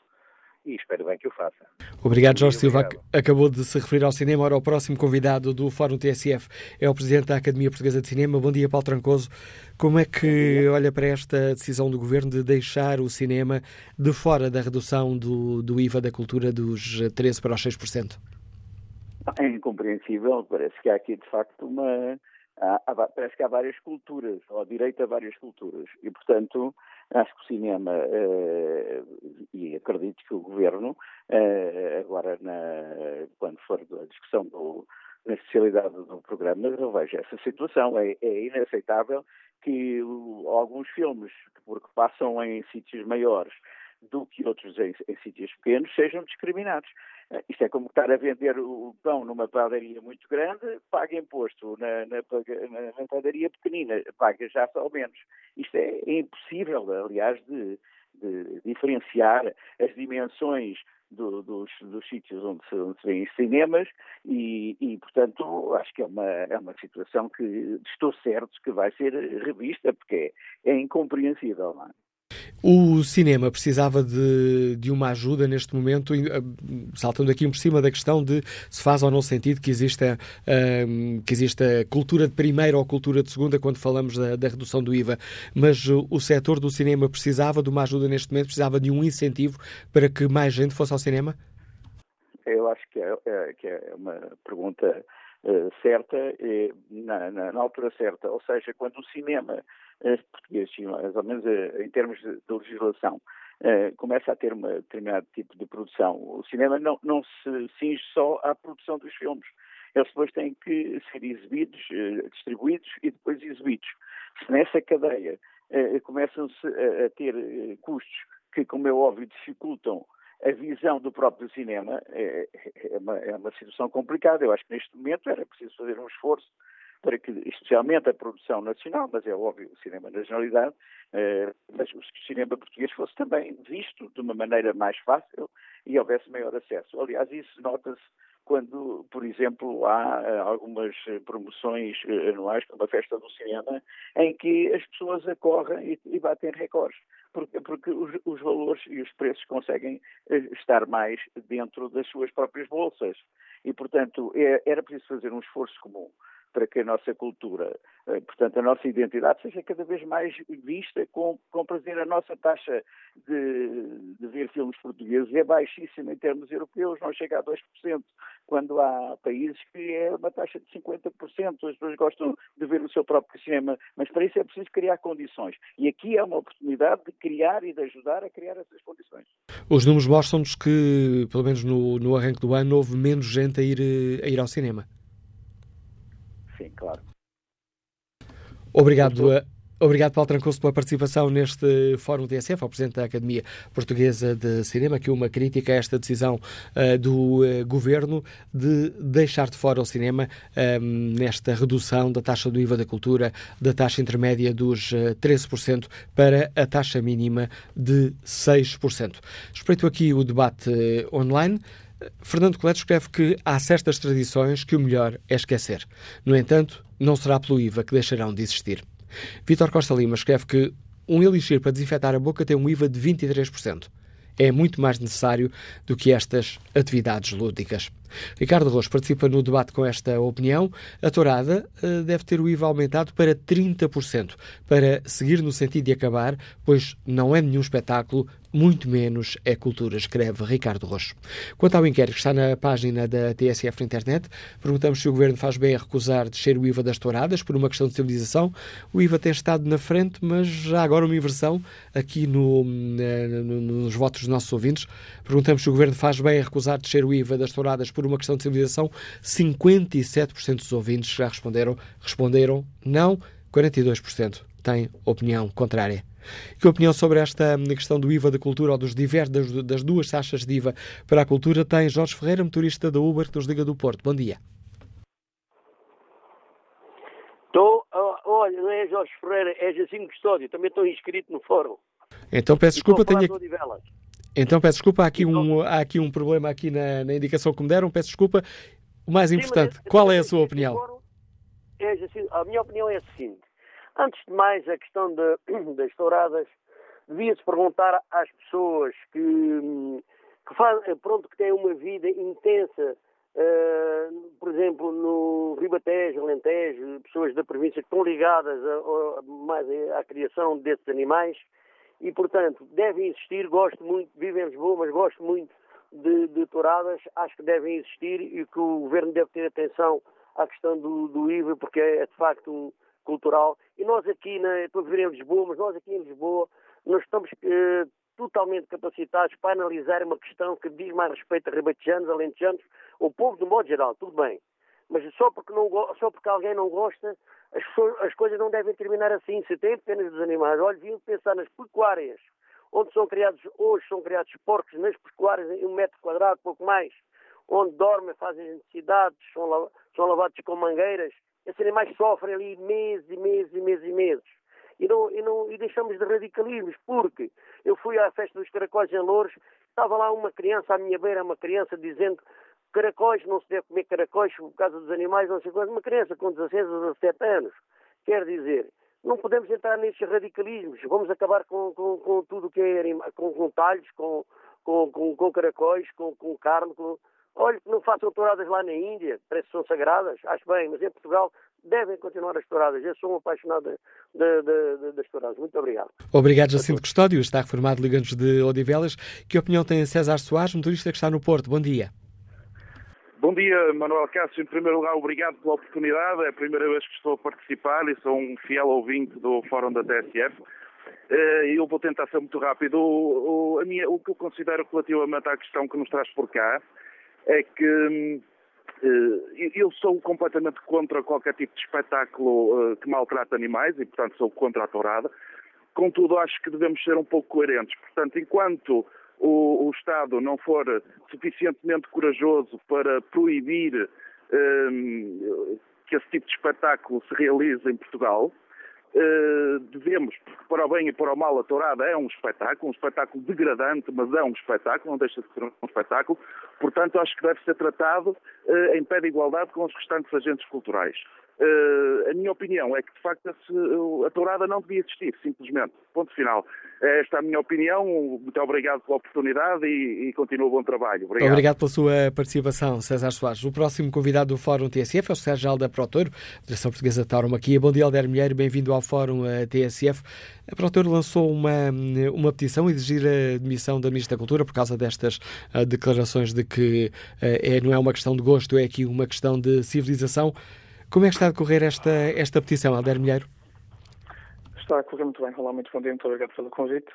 e espero bem que o faça. Obrigado, Jorge Silva. Acabou de se referir ao cinema. Ora, o próximo convidado do Fórum TSF é o Presidente da Academia Portuguesa de Cinema. Bom dia, Paulo Trancoso. Como é que olha para esta decisão do Governo de deixar o cinema de fora da redução do, do IVA da cultura dos 13% para os 6%? É incompreensível. Parece que há aqui, de facto, uma... Há, há, parece que há várias culturas, ou direito a várias culturas. E, portanto, Acho que o cinema, eh, e acredito que o Governo, eh, agora na, quando for a discussão do, na especialidade do programa, reveja essa situação. É, é inaceitável que alguns filmes, porque passam em sítios maiores do que outros em, em sítios pequenos, sejam discriminados. Eh, isto é como estar a vender o pão numa padaria muito grande, paga imposto na, na, na padaria pequenina, paga já só menos. Isto é, é impossível, aliás, de, de, diferenciar as dimensões do, dos, dos, sítios onde se, onde se vêem cinemas e, e, portanto, acho que é uma, é uma situação que estou certo que vai ser revista, porque é, é incompreensível. Não é? O cinema precisava de, de uma ajuda neste momento, eh, saltando aqui por cima da questão de se faz ou não sentido que exista, um, que exista cultura de primeira ou cultura de segunda quando falamos da, da redução do IVA. Mas o, o setor do cinema precisava de uma ajuda neste momento, precisava de um incentivo para que mais gente fosse ao cinema? Eu acho que é, é que é uma pergunta uh, certa, na, na, na altura certa. Ou seja, quando o cinema português, mais ou menos eh, em termos de, de legislação, uh, começa a ter um determinado tipo de produção. O cinema não, não se cinge só à produção dos filmes. Eles depois têm que ser exibidos, distribuídos e depois exibidos. Se nessa cadeia começam-se a, a, ter custos que, como é óbvio, dificultam a visão do próprio cinema, é, é, uma, é uma situação complicada. Eu acho que neste momento era preciso fazer um esforço para que, especialmente a produção nacional, mas é óbvio o cinema na generalidade, eh, mas o cinema português fosse também visto de uma maneira mais fácil e houvesse maior acesso. Aliás, isso nota-se quando, por exemplo, há eh, algumas promoções anuais, como a Festa do Cinema, em que as pessoas acorrem e batem recordes, porque, porque os, os, valores e os preços conseguem estar mais dentro das suas próprias bolsas. E, portanto, é, era preciso fazer um esforço comum para que a nossa cultura, eh, portanto, a nossa identidade seja cada vez mais vista com, com prazer. A nossa taxa de, de ver filmes portugueses é baixíssima em termos europeus, não chega a 2%, quando há países que é uma taxa de 50%. As pessoas gostam de ver o seu próprio cinema, mas para isso é preciso criar condições. E aqui é uma oportunidade de criar e de ajudar a criar essas condições. Os números mostram-nos que, pelo menos no, no arranque do ano, houve menos gente a ir, a ir ao cinema sim, claro. Obrigado. Eh, obrigado, Paulo Trancoso, pela participação neste Fórum TSF, ao Presidente da Academia Portuguesa de Cinema, que uma crítica a esta decisão uh, do uh, Governo de deixar de fora o cinema uh, nesta redução da taxa do IVA da cultura, da taxa intermédia dos 13% para a taxa mínima de 6%. Respeito aqui o debate online. Fernando Coleto escreve que há certas tradições que o melhor é esquecer. No entanto, não será pelo IVA que deixarão de existir. Vítor Costa Lima escreve que um elixir para desinfetar a boca tem um IVA de 23%. É muito mais necessário do que estas atividades lúdicas. Ricardo Rocha participa no debate com esta opinião. A tourada uh, deve ter o IVA aumentado para 30%, para seguir no sentido de acabar, pois não é nenhum espetáculo, muito menos é cultura, escreve Ricardo Rocha. Quanto ao inquérito que está na página da TSF na internet, perguntamos se o Governo faz bem a recusar descer o IVA das touradas por uma questão de civilização. O IVA tem estado na frente, mas já agora uma inversão aqui no, no, nos votos dos nossos ouvintes. Perguntamos se o Governo faz bem a recusar descer o IVA das touradas por uma questão de civilização. 57% dos ouvintes já responderam, responderam não, 42% têm opinião contrária. Que opinião sobre esta hum, questão do IVA da cultura ou dos diversos, das, das, duas taxas de IVA para a cultura tem Jorge Ferreira, motorista da Uber, que nos liga do Porto. Bom dia. Estou, olha, não é Jorge Ferreira, é Jacinto Custódio, também estou inscrito no fórum. Então peço desculpa, tenho... Então peço desculpa, há aqui um, há aqui um problema aqui na, na indicação que me deram, peço desculpa. O mais importante, Sim, qual é a sua opinião? É, a minha opinião é a seguinte. Antes de mais, a questão de, das touradas, devia-se perguntar às pessoas que, que, faz, pronto, que têm uma vida intensa, uh, por exemplo, no Ribatejo, Alentejo, pessoas da província que estão ligadas a, a, mais à criação desses animais, e, portanto, devem existir, gosto muito, vivo em Lisboa, mas gosto muito de, de touradas, acho que devem existir e que o Governo deve ter atenção à questão do, do IVA, porque é, é de facto um, cultural. E nós aqui, na, estou a viver em Lisboa, mas nós aqui em Lisboa, nós estamos eh, totalmente capacitados para analisar uma questão que diz mais respeito a ribatejanos, alentejanos, o povo do modo geral, tudo bem. Mas só porque, não, só porque alguém não gosta, as, as coisas não devem terminar assim. Se tem apenas dos animais, olha, deviam pensar nas pecuárias, onde são criados, hoje são criados porcos nas pecuárias em um metro quadrado, pouco mais, onde dormem, fazem necessidades, são, são lavados com mangueiras, esses animais sofrem ali meses e meses e meses e meses. E, não, e, não, e deixamos de radicalismos, porque eu fui à festa dos caracóis em Louros, estava lá uma criança à minha beira, uma criança dizendo caracóis, não se deve comer caracóis por causa dos animais, não sei uma criança com 16 ou 17 anos. Quer dizer, não podemos entrar nesses radicalismos, vamos acabar com, com, com tudo o que é com, com talhos, com, com, com, com caracóis, com, com carne, com, Olha, que não façam touradas lá na Índia, parece que são sagradas, acho bem, mas em Portugal devem continuar as touradas. Eu sou um apaixonado de, de, de, das touradas. Muito obrigado. Obrigado, Jacinto Custódio. Está reformado Ligantes de Odivelas. Que opinião tem César Soares, motorista que está no Porto? Bom dia. Bom dia, Manuel Cássio. Em primeiro lugar, obrigado pela oportunidade. É a primeira vez que estou a participar e sou um fiel ouvinte do Fórum da TSF. Eh, eu vou tentar ser muito rápido. O, o, a minha, o que eu considero relativamente à questão que nos traz por cá é que eh, eu sou completamente contra qualquer tipo de espetáculo eh, que maltrata animais e, portanto, sou contra a tourada. Contudo, acho que devemos ser um pouco coerentes. Portanto, enquanto o, o Estado não for suficientemente corajoso para proibir um, que esse tipo de espetáculo se realize em Portugal, Uh, devemos, para o bem e para o mal, a tourada é um espetáculo, um espetáculo degradante, mas é um espetáculo, não deixa de ser um espetáculo. Portanto, acho que deve ser tratado uh, em pé de igualdade com os restantes agentes culturais. Uh, a minha opinião é que, de facto, a, a tourada não devia existir, simplesmente. Ponto final. Esta é a minha opinião. Muito obrigado pela oportunidade e, e continua o bom trabalho. Obrigado. Obrigado pela sua participação, César Soares. O próximo convidado do Fórum TSF é o Sérgio Alda Protor, Federação Portuguesa de Tauromaquia. Bom dia, Alder Milheiro. Bem-vindo ao Fórum eh, TSF. A Protor lançou uma, uma petição a exigir a demissão da Ministra da Cultura por causa destas uh, declarações de que é, não é uma questão de gosto, é aqui uma questão de civilização. Como é que está a decorrer esta, esta petição, Alder Milheiro? Está a correr muito bem. Olá, muito bom dia, muito obrigado pelo convite.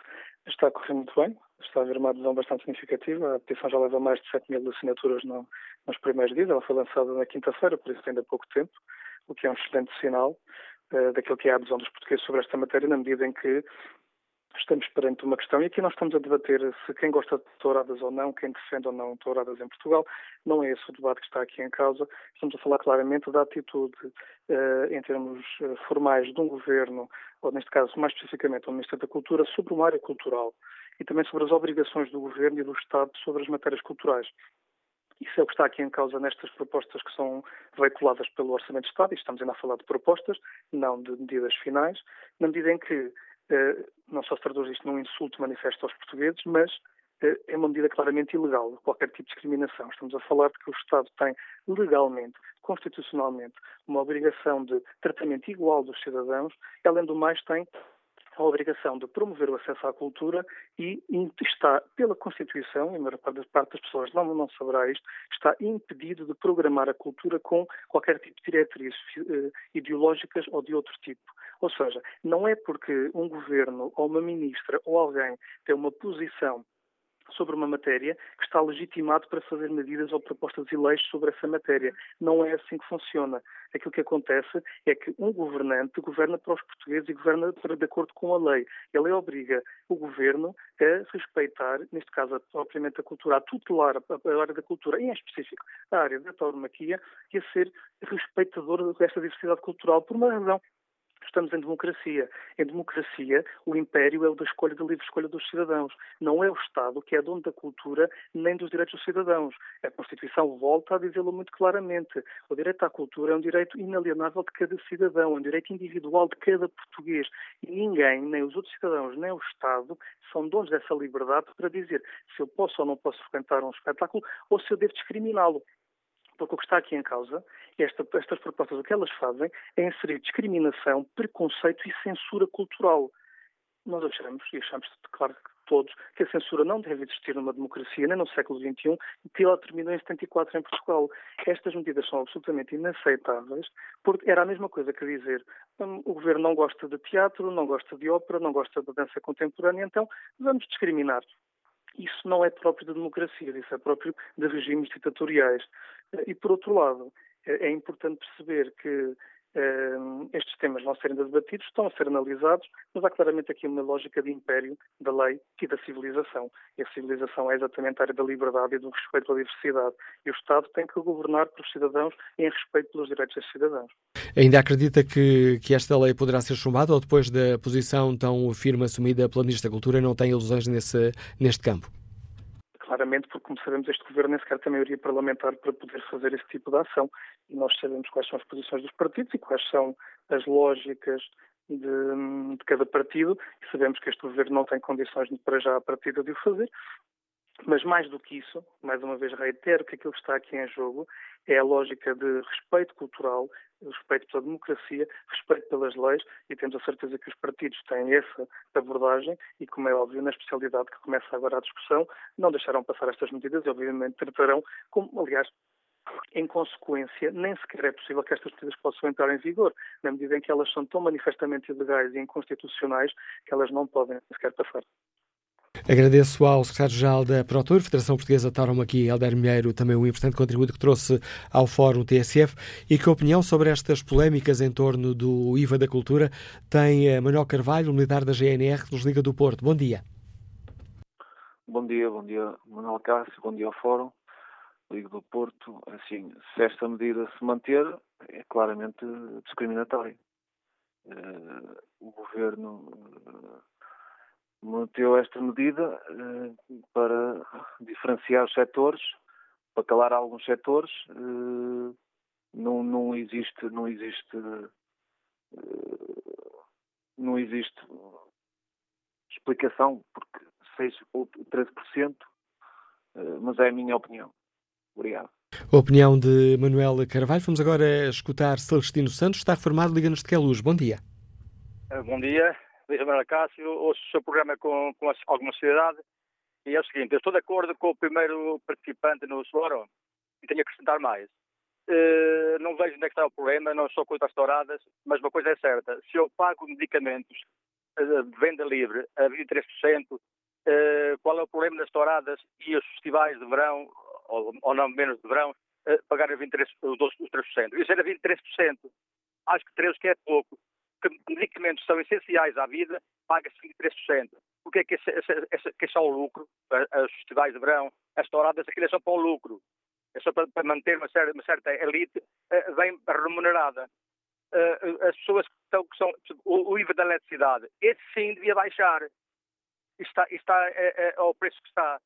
Está a correr muito bem, está a haver uma adesão bastante significativa. A petição já leva mais de 7 mil assinaturas no, nos primeiros dias. Ela foi lançada na quinta-feira, por isso ainda há pouco tempo, o que é um excelente sinal uh, daquilo que é a adesão dos portugueses sobre esta matéria, na medida em que estamos perante uma questão, e aqui nós estamos a debater se quem gosta de touradas ou não, quem defende ou não touradas em Portugal, não é esse o debate que está aqui em causa. Estamos a falar claramente da atitude, uh, em termos uh, formais, de um governo, ou neste caso, mais especificamente, do Ministro da Cultura, sobre uma área cultural e também sobre as obrigações do governo e do Estado sobre as matérias culturais. Isso é o que está aqui em causa nestas propostas que são veiculadas pelo Orçamento de Estado, e estamos ainda a falar de propostas, não de medidas finais, na medida em que eh, não só se traduz isto num insulto manifesto aos portugueses, mas eh, é uma medida claramente ilegal, qualquer tipo de discriminação. Estamos a falar de que o Estado tem legalmente, constitucionalmente, uma obrigação de tratamento igual dos cidadãos, e além do mais tem a obrigação de promover o acesso à cultura e está, pela Constituição, e a maior parte das pessoas não, não saberá isto, está impedido de programar a cultura com qualquer tipo de diretrizes uh, ideológicas ou de outro tipo. Ou seja, não é porque um governo ou uma ministra ou alguém tem uma posição sobre uma matéria que está legitimado para fazer medidas ou propostas de leis sobre essa matéria. Não é assim que funciona. Aquilo que acontece é que um governante governa para os portugueses e governa de acordo com a lei. A lei obriga o governo a respeitar, neste caso, propriamente a cultura, a tutelar a área da cultura, em específico a área da tauromaquia, e a ser respeitador desta diversidade cultural por uma razão estamos em democracia. Em democracia, o império é o da escolha da livre escolha dos cidadãos. Não é o Estado que é dono da cultura nem dos direitos dos cidadãos. A Constituição volta a dizê-lo muito claramente. O direito à cultura é um direito inalienável de cada cidadão, é um direito individual de cada português. E ninguém, nem os outros cidadãos, nem o Estado, são donos dessa liberdade para dizer se eu posso ou não posso frequentar um espetáculo ou se eu devo discriminá-lo. Porque o que está aqui em causa, esta, estas propostas, o que elas fazem é inserir discriminação, preconceito e censura cultural. Nós achamos, e achamos, claro, todos, que a censura não deve existir numa democracia, nem no século XXI, e ela terminou em 74 em Portugal. Estas medidas são absolutamente inaceitáveis, porque era a mesma coisa que dizer hum, o governo não gosta de teatro, não gosta de ópera, não gosta de dança contemporânea, então vamos discriminar. Isso não é próprio da democracia, isso é próprio de regimes ditatoriais. E, por outro lado, é, é importante perceber que eh, estes temas vão ser debatidos, estão a ser analisados, mas há claramente aqui uma lógica de império da lei e da civilização. E a civilização é exatamente a área da liberdade e do respeito pela diversidade. E o Estado tem que governar pelos cidadãos em respeito pelos direitos dos cidadãos. Ainda acredita que, que esta lei poderá ser chumbada ou depois da posição tão firme assumida pela Ministra da Cultura não tem ilusões nesse, neste campo? Claramente, porque, como sabemos, este governo nem sequer tem maioria parlamentar para poder fazer esse tipo de ação. E nós sabemos quais são as posições dos partidos e quais são as lógicas de, de cada partido, e sabemos que este governo não tem condições para já a partida de o fazer. Mas mais do que isso, mais uma vez reitero que aquilo que está aqui em jogo é a lógica de respeito cultural, respeito pela democracia, respeito pelas leis e temos a certeza que os partidos têm essa abordagem e, como é óbvio, na especialidade que começa agora a discussão, não deixarão passar estas medidas e, obviamente, tratarão, como, aliás, em consequência, nem sequer é possível que estas medidas possam entrar em vigor, na medida em que elas são tão manifestamente ilegais e inconstitucionais que elas não podem sequer passar. Agradeço ao secretário-geral da Protur, Federação Portuguesa de Tauromaquia, Helder Milheiro, também um importante contributo que trouxe ao Fórum TSF. E que opinião sobre estas polémicas em torno do IVA da cultura tem eh, Manuel Carvalho, militar da GNR, dos Liga do Porto. Bom dia. Bom dia, bom dia, Manuel Cássio, bom dia ao Fórum. Liga do Porto, assim, se esta medida se manter, é claramente discriminatória. Uh, o governo uh, meteu esta medida uh, para diferenciar os setores, para calar alguns setores. não, não existe, não existe, não existe explicação porque 6 ou 13%, mas é a minha opinião. Obrigado. A opinião de Manuel Carvalho. Vamos agora escutar Celestino Santos. Está reformado, liga-nos de que é luz. Bom dia. Eh, bom dia. Luís Manuel Cássio. Ouço o seu programa com, com alguma seriedade. E é o seguinte, eu estou de acordo com o primeiro participante no fórum e tenho a acrescentar mais. Uh, não vejo onde é que está o problema, não sou contra as touradas, mas uma coisa é certa, se eu pago medicamentos uh, de venda livre a 23%, uh, qual é o problema das touradas e os festivais de verão ou, ou não menos de verão, pagar 23, os 3%. Isso era 23%. Acho que 13% que é pouco. Que medicamentos são essenciais à vida, paga-se 23%. Porque é que esse, esse, esse, que é só o lucro? Os festivais de verão, as touradas, aquilo é só para o lucro. É só para, para manter uma certa, uma certa elite uh, bem remunerada. Uh, as pessoas que, estão, que são. O, o IVA da eletricidade, esse sim devia baixar. Está, está é, é, ao preço que está.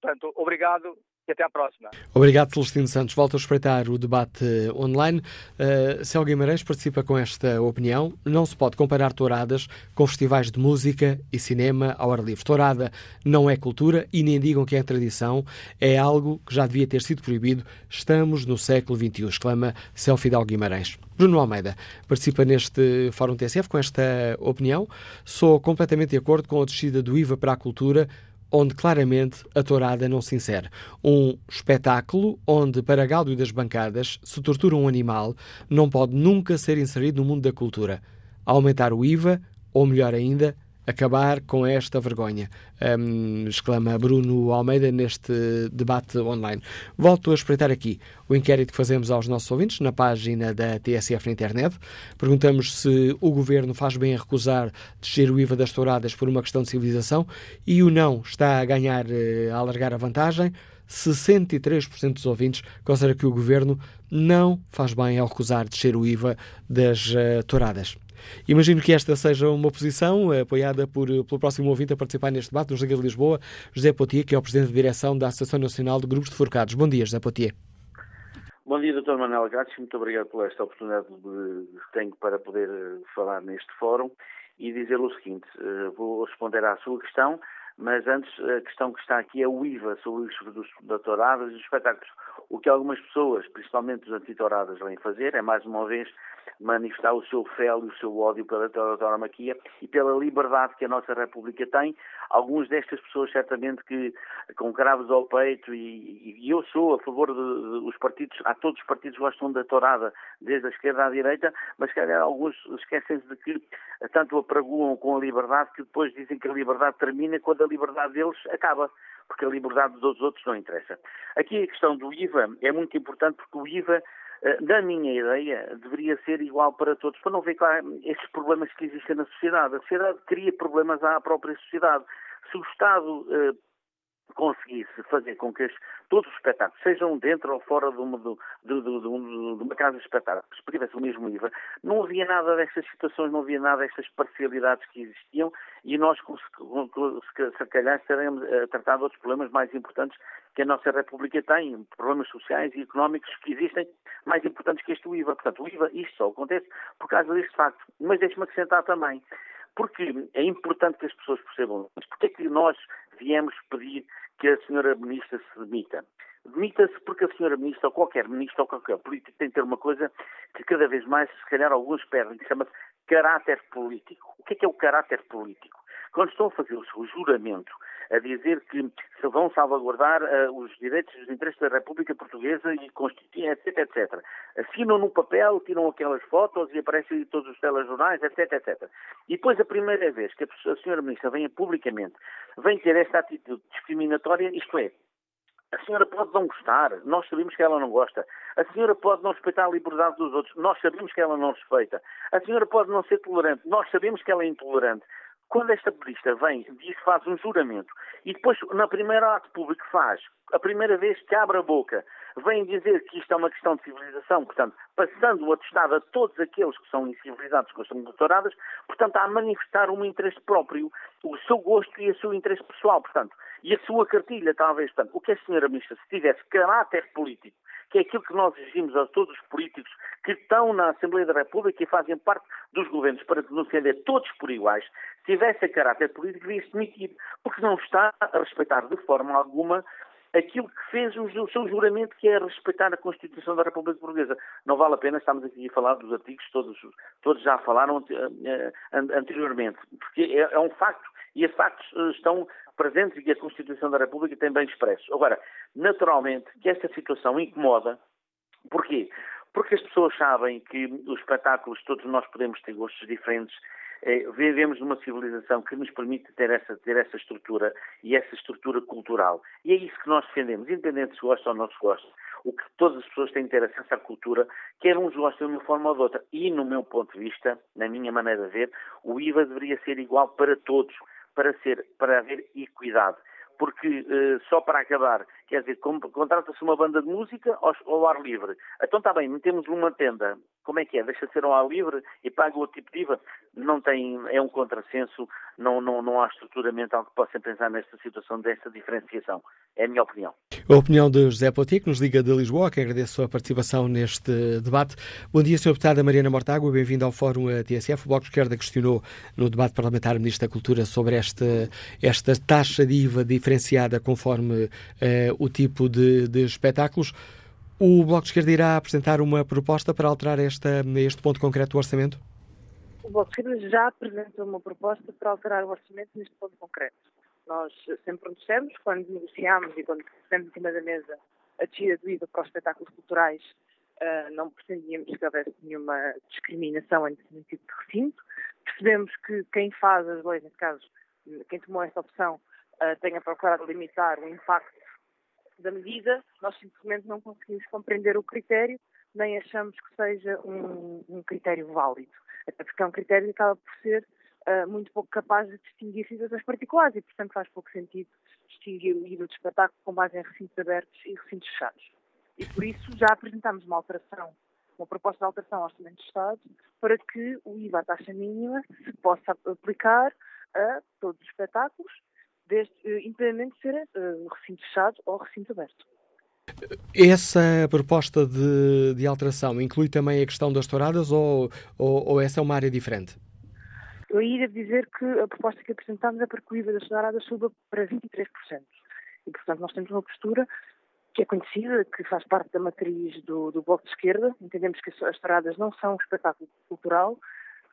Portanto, obrigado e até à próxima. Obrigado, Celestino Santos. Volto a espreitar o debate online. Uh, Céu Guimarães participa com esta opinião. Não se pode comparar touradas com festivais de música e cinema ao ar livre. Tourada não é cultura e nem digam que é tradição. É algo que já devia ter sido proibido. Estamos no século XXI, exclama Céu Fidel Guimarães. Bruno Almeida participa neste Fórum TSF com esta opinião. Sou completamente de acordo com a descida do IVA para a cultura onde claramente a tourada não se insere. Um espetáculo onde, para gáudio das bancadas, se tortura um animal não pode nunca ser inserido no mundo da cultura. Aumentar o IVA, ou melhor ainda, acabar com esta vergonha, um, exclama Bruno Almeida neste debate online. Volto a espreitar aqui o inquérito que fazemos aos nossos ouvintes na página da TSF na internet. Perguntamos se o governo faz bem a recusar descer o IVA das touradas por uma questão de civilização e o não está a ganhar, eh, a alargar a vantagem. 63% dos ouvintes considera que o governo não faz bem ao recusar descer o IVA das uh, touradas. Imagino que esta seja uma posição apoiada por, pelo próximo ouvinte a participar neste debate, nos Liga de Lisboa, José Potier, que é o Presidente de Direção da Associação Nacional de Grupos de Forcados. Bom dia, José Potier. Bom dia, Dr. Manuel Gatos. Muito obrigado por esta oportunidade que tenho para poder eh, falar neste fórum e dizer o seguinte: eh, vou responder à sua questão, mas antes a questão que está aqui é o IVA sobre os da touradas e os espetáculos. O que algumas pessoas, principalmente os antitoradas, vêm fazer é, mais uma vez, manifestar o seu fel e o seu ódio pela tauromaquia e pela liberdade que a nossa República tem. Alguns destas pessoas, certamente, que com cravos ao peito, e, e eu sou a favor dos partidos, há todos os partidos gostam da tourada, desde a esquerda à direita, mas calhar alguns esquecem-se de que tanto apregoam com a liberdade que depois dizem que a liberdade termina quando a liberdade deles acaba porque a liberdade dos outros não interessa. Aqui a questão do IVA é muito importante porque o IVA eh, na minha ideia, deveria ser igual para todos, para não ver claro, estes problemas que existem na sociedade. A sociedade cria problemas à própria sociedade. Se o Estado eh, conseguisse fazer com que todos os espetáculos, sejam dentro ou fora de uma, de, de, de, uma casa de espetáculos, tivesse o mesmo IVA, não havia nada destas situações, não havia nada destas parcialidades que existiam e nós, se calhar, estaremos a tratar de outros problemas mais importantes que a nossa República tem, problemas sociais e económicos que existem mais importantes que este IVA. Portanto, o IVA, isto só acontece por causa deste facto. Mas deixe-me acrescentar também, porque é importante que as pessoas percebam, mas porque é que nós viemos pedir que a senhora ministra se demita? Demita-se porque a senhora ministra, ou qualquer ministro, ou qualquer político, tem que ter uma coisa que cada vez mais, se calhar, alguns perdem, que chama-se caráter político. O que é que é o caráter político? Quando estão a fazer o seu juramento a dizer que se vão salvaguardar uh, os direitos e os interesses da República Portuguesa e Constituem, etc, etc. Assinam no papel, tiram aquelas fotos e aparecem em todos os telejornais, etc, etc. E depois, a primeira vez que a, senhora Ministra venha publicamente, vem ter esta atitude discriminatória, isto é, a senhora pode não gostar, nós sabemos que ela não gosta. A senhora pode não respeitar a liberdade dos outros, nós sabemos que ela não respeita. A senhora pode não ser tolerante, nós sabemos que ela é intolerante. Quando esta ministra vem, diz faz um juramento. E depois, na primeira ato público, faz, a primeira vez que abre a boca. Vêm dizer que isto é uma questão de civilização, portanto, passando o atestado a todos aqueles que são incivilizados, que são doutoradas, portanto, a manifestar um interesse próprio, o seu gosto e o seu interesse pessoal, portanto, e a sua cartilha, talvez, portanto, o que a senhora ministra, se tivesse caráter político, que é aquilo que nós exigimos a todos os políticos que estão na Assembleia da República e fazem parte dos governos para nos defender todos por iguais, se tivesse a caráter político, devia-se demitir, porque não está a respeitar de forma alguma aquilo que fez o seu juramento, que é respeitar a Constituição da República Portuguesa. Não vale a pena estarmos aqui a falar dos artigos, todos, todos já falaram uh, anteriormente, porque é, é, um facto e esses factos estão presentes e a Constituição da República tem bem expresso. Agora, naturalmente que esta situação incomoda, porquê? Porque as pessoas sabem que os espetáculos, todos nós podemos ter gostos diferentes, eh, vivemos numa civilização que nos permite ter essa, ter essa estrutura e essa estrutura cultural. E é isso que nós defendemos, independente se gostam ou não se gostam. O que todas as pessoas têm que ter acesso à cultura, quer uns gostem de uma forma ou de outra. E, no meu ponto de vista, na minha maneira de ver, o IVA deveria ser igual para todos, para, ser, para haver equidade. Porque uh, só para acabar, quer dizer, contrata-se uma banda de música ao, ao, ar livre. Então está bem, metemos numa tenda, como é que é? Deixa de ser ao ar livre e paga outro tipo de IVA? Não tem, é um contrassenso, não, não, não há estrutura mental que possa pensar nesta situação, desta diferenciação. É a minha opinião. A opinião de José Potico, nos liga de Lisboa, que agradeço a participação neste debate. Bom dia, Sr. Deputada Mariana Mortágua, bem-vindo ao Fórum TSF. O Bloco de Esquerda questionou no debate parlamentar o Ministro da Cultura sobre esta, esta taxa de IVA diferenciada conforme uh, o tipo de, de espetáculos. O Bloco de Esquerda irá apresentar uma proposta para alterar esta, este ponto concreto do orçamento? O Bloco de Esquerda já apresentou uma proposta para alterar o orçamento neste ponto concreto. Nós sempre dissemos, quando negociámos e quando pusemos em cima da mesa a descida do IVA para os espetáculos culturais, uh, não pretendíamos que houvesse nenhuma discriminação entre nenhum tipo de recinto. Percebemos que quem faz as leis, neste caso, quem tomou essa opção, uh, tenha procurado limitar o impacto da medida. Nós simplesmente não conseguimos compreender o critério, nem achamos que seja um, um critério válido. Até porque é um critério que acaba por ser uh, muito pouco capaz de distinguir situações particulares e, portanto, faz pouco sentido distinguir o IVA de espetáculo com base em recintos abertos e recintos fechados. E por isso já apresentámos uma alteração, uma proposta de alteração ao Orçamento de Estado para que o IVA à taxa mínima se possa aplicar a todos os espetáculos, desde, uh, independentemente de ser uh, recinto fechado ou recinto aberto. Essa proposta de, de, alteração inclui também a questão das touradas ou, ou, ou essa é uma área diferente? Eu ia dizer que a proposta que apresentámos é para que o IVA das touradas suba para 23%. E, portanto, nós temos uma postura que é conhecida, que faz parte da matriz do, do Bloco de Esquerda. Entendemos que as touradas não são um espetáculo cultural.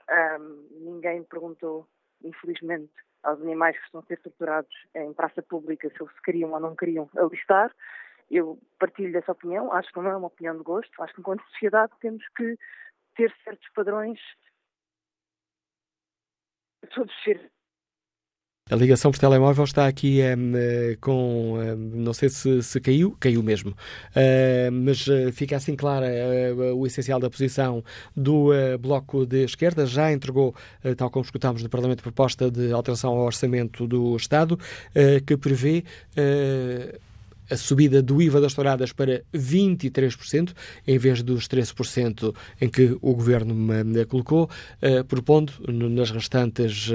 Um, ninguém perguntou, infelizmente, aos animais que estão a ser torturados em praça pública se eles queriam ou não queriam alistar. Eu partilho dessa opinião, acho que não é uma opinião de gosto, acho que enquanto sociedade temos que ter certos padrões todos ser a ligação por telemóvel está aqui um, eh, com. Um, não sei se, se, caiu, caiu mesmo. Uh, mas uh, fica assim clara uh, o essencial da posição do Bloco de Esquerda. Já entregou, tal como escutámos no Parlamento, proposta de alteração ao orçamento do Estado, que prevê a subida do IVA das touradas para 23%, em vez dos 13% em que o Governo colocou, uh, propondo nas restantes uh,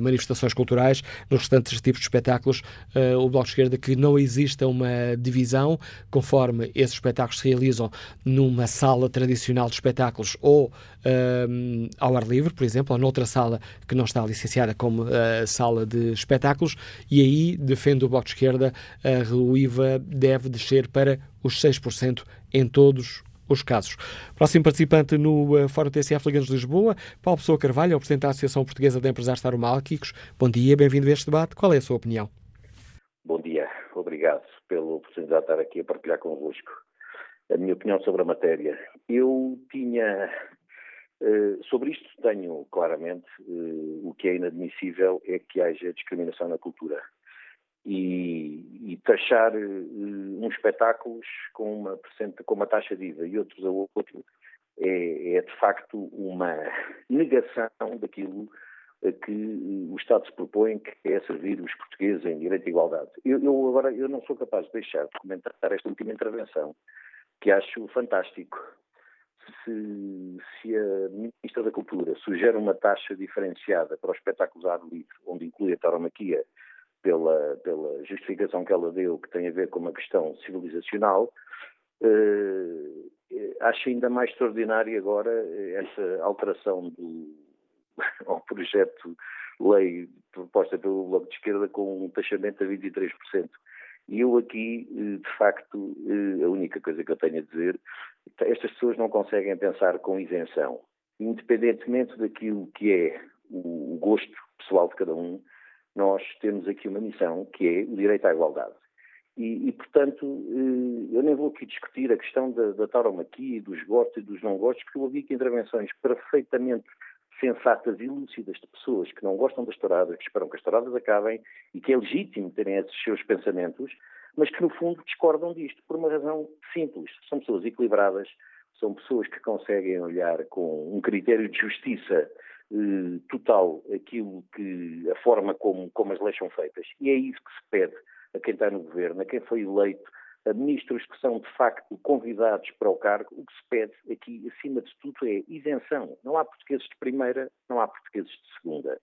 manifestações culturais, nos restantes tipos de espetáculos, uh, o Bloco de Esquerda que não exista uma divisão, conforme esses espetáculos se realizam numa sala tradicional de espetáculos ou ao ar livre, por exemplo, ou noutra sala que não está licenciada como sala de espetáculos, e aí defende o Bloco de Esquerda o IVA deve descer para os 6% em todos os casos. Próximo participante no uh, Fórum TSF Liganos de Lisboa, Paulo Pessoa Carvalho, é o Presidente da Associação Portuguesa de Empresários Taromálquicos. Bom dia, bem-vindo a este debate. Qual é a sua opinião? Bom dia, obrigado pela oportunidade de estar aqui a partilhar convosco a minha opinião sobre a matéria. Eu tinha. Uh, sobre isto tenho claramente uh, o que é inadmissível é que haja discriminação na cultura e, e taxar uh, uns espetáculos com uma, com uma taxa de IVA e outros a outro é, é de facto uma negação daquilo que o Estado se propõe, que é servir os portugueses em direito de igualdade. Eu, eu, agora eu não sou capaz de deixar de comentar esta última intervenção, que acho fantástico. Se, se a Ministra da Cultura sugere uma taxa diferenciada para os espetáculos ar livre, onde inclui a tauromaquia, pela, pela justificação que ela deu, que tem a ver com uma questão civilizacional, eh, acho ainda mais extraordinária agora essa alteração do, ao projeto lei proposta pelo Bloco de Esquerda com um taxamento a 23%. E eu aqui, eh, de facto, eh, a única coisa que eu tenho a dizer, estas pessoas não conseguem pensar com isenção. Independentemente daquilo que é o gosto pessoal de cada um, nós temos aqui uma missão que é o direito à igualdade. E, e, portanto, eh, eu nem vou aqui discutir a questão da, da tauromaquia, dos gostos e dos não gostos, porque eu ouvi aqui intervenções perfeitamente sensatas e lúcidas de pessoas que não gostam das touradas, que esperam que as touradas acabem e que é legítimo terem esses seus pensamentos, mas que no fundo discordam disto por uma razão simples. São pessoas equilibradas, são pessoas que conseguem olhar com um critério de justiça eh, total aquilo que a forma como, como as leis são feitas. E é isso que se pede a quem está no governo, a quem foi eleito, a ministros que são de facto convidados para o cargo, o que se pede aqui, acima de tudo, é isenção. Não há portugueses de primeira, não há portugueses de segunda.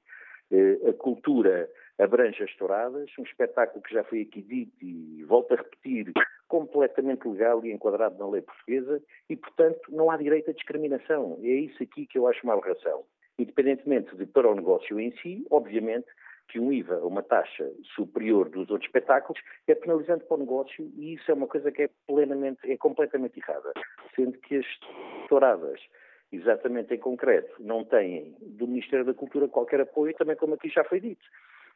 Eh, a cultura abrange as touradas, um espetáculo que já foi aqui dito e volto a repetir, completamente legal e enquadrado na lei portuguesa, e, portanto, não há direito à discriminação. É isso aqui que eu acho uma aberração. Independentemente de para o negócio em si, obviamente, que um IVA, uma taxa superior dos outros espetáculos, é penalizante para o negócio e isso é uma coisa que é plenamente, é completamente errada. Sendo que as touradas, exatamente em concreto, não têm do Ministério da Cultura qualquer apoio, também como aqui já foi dito.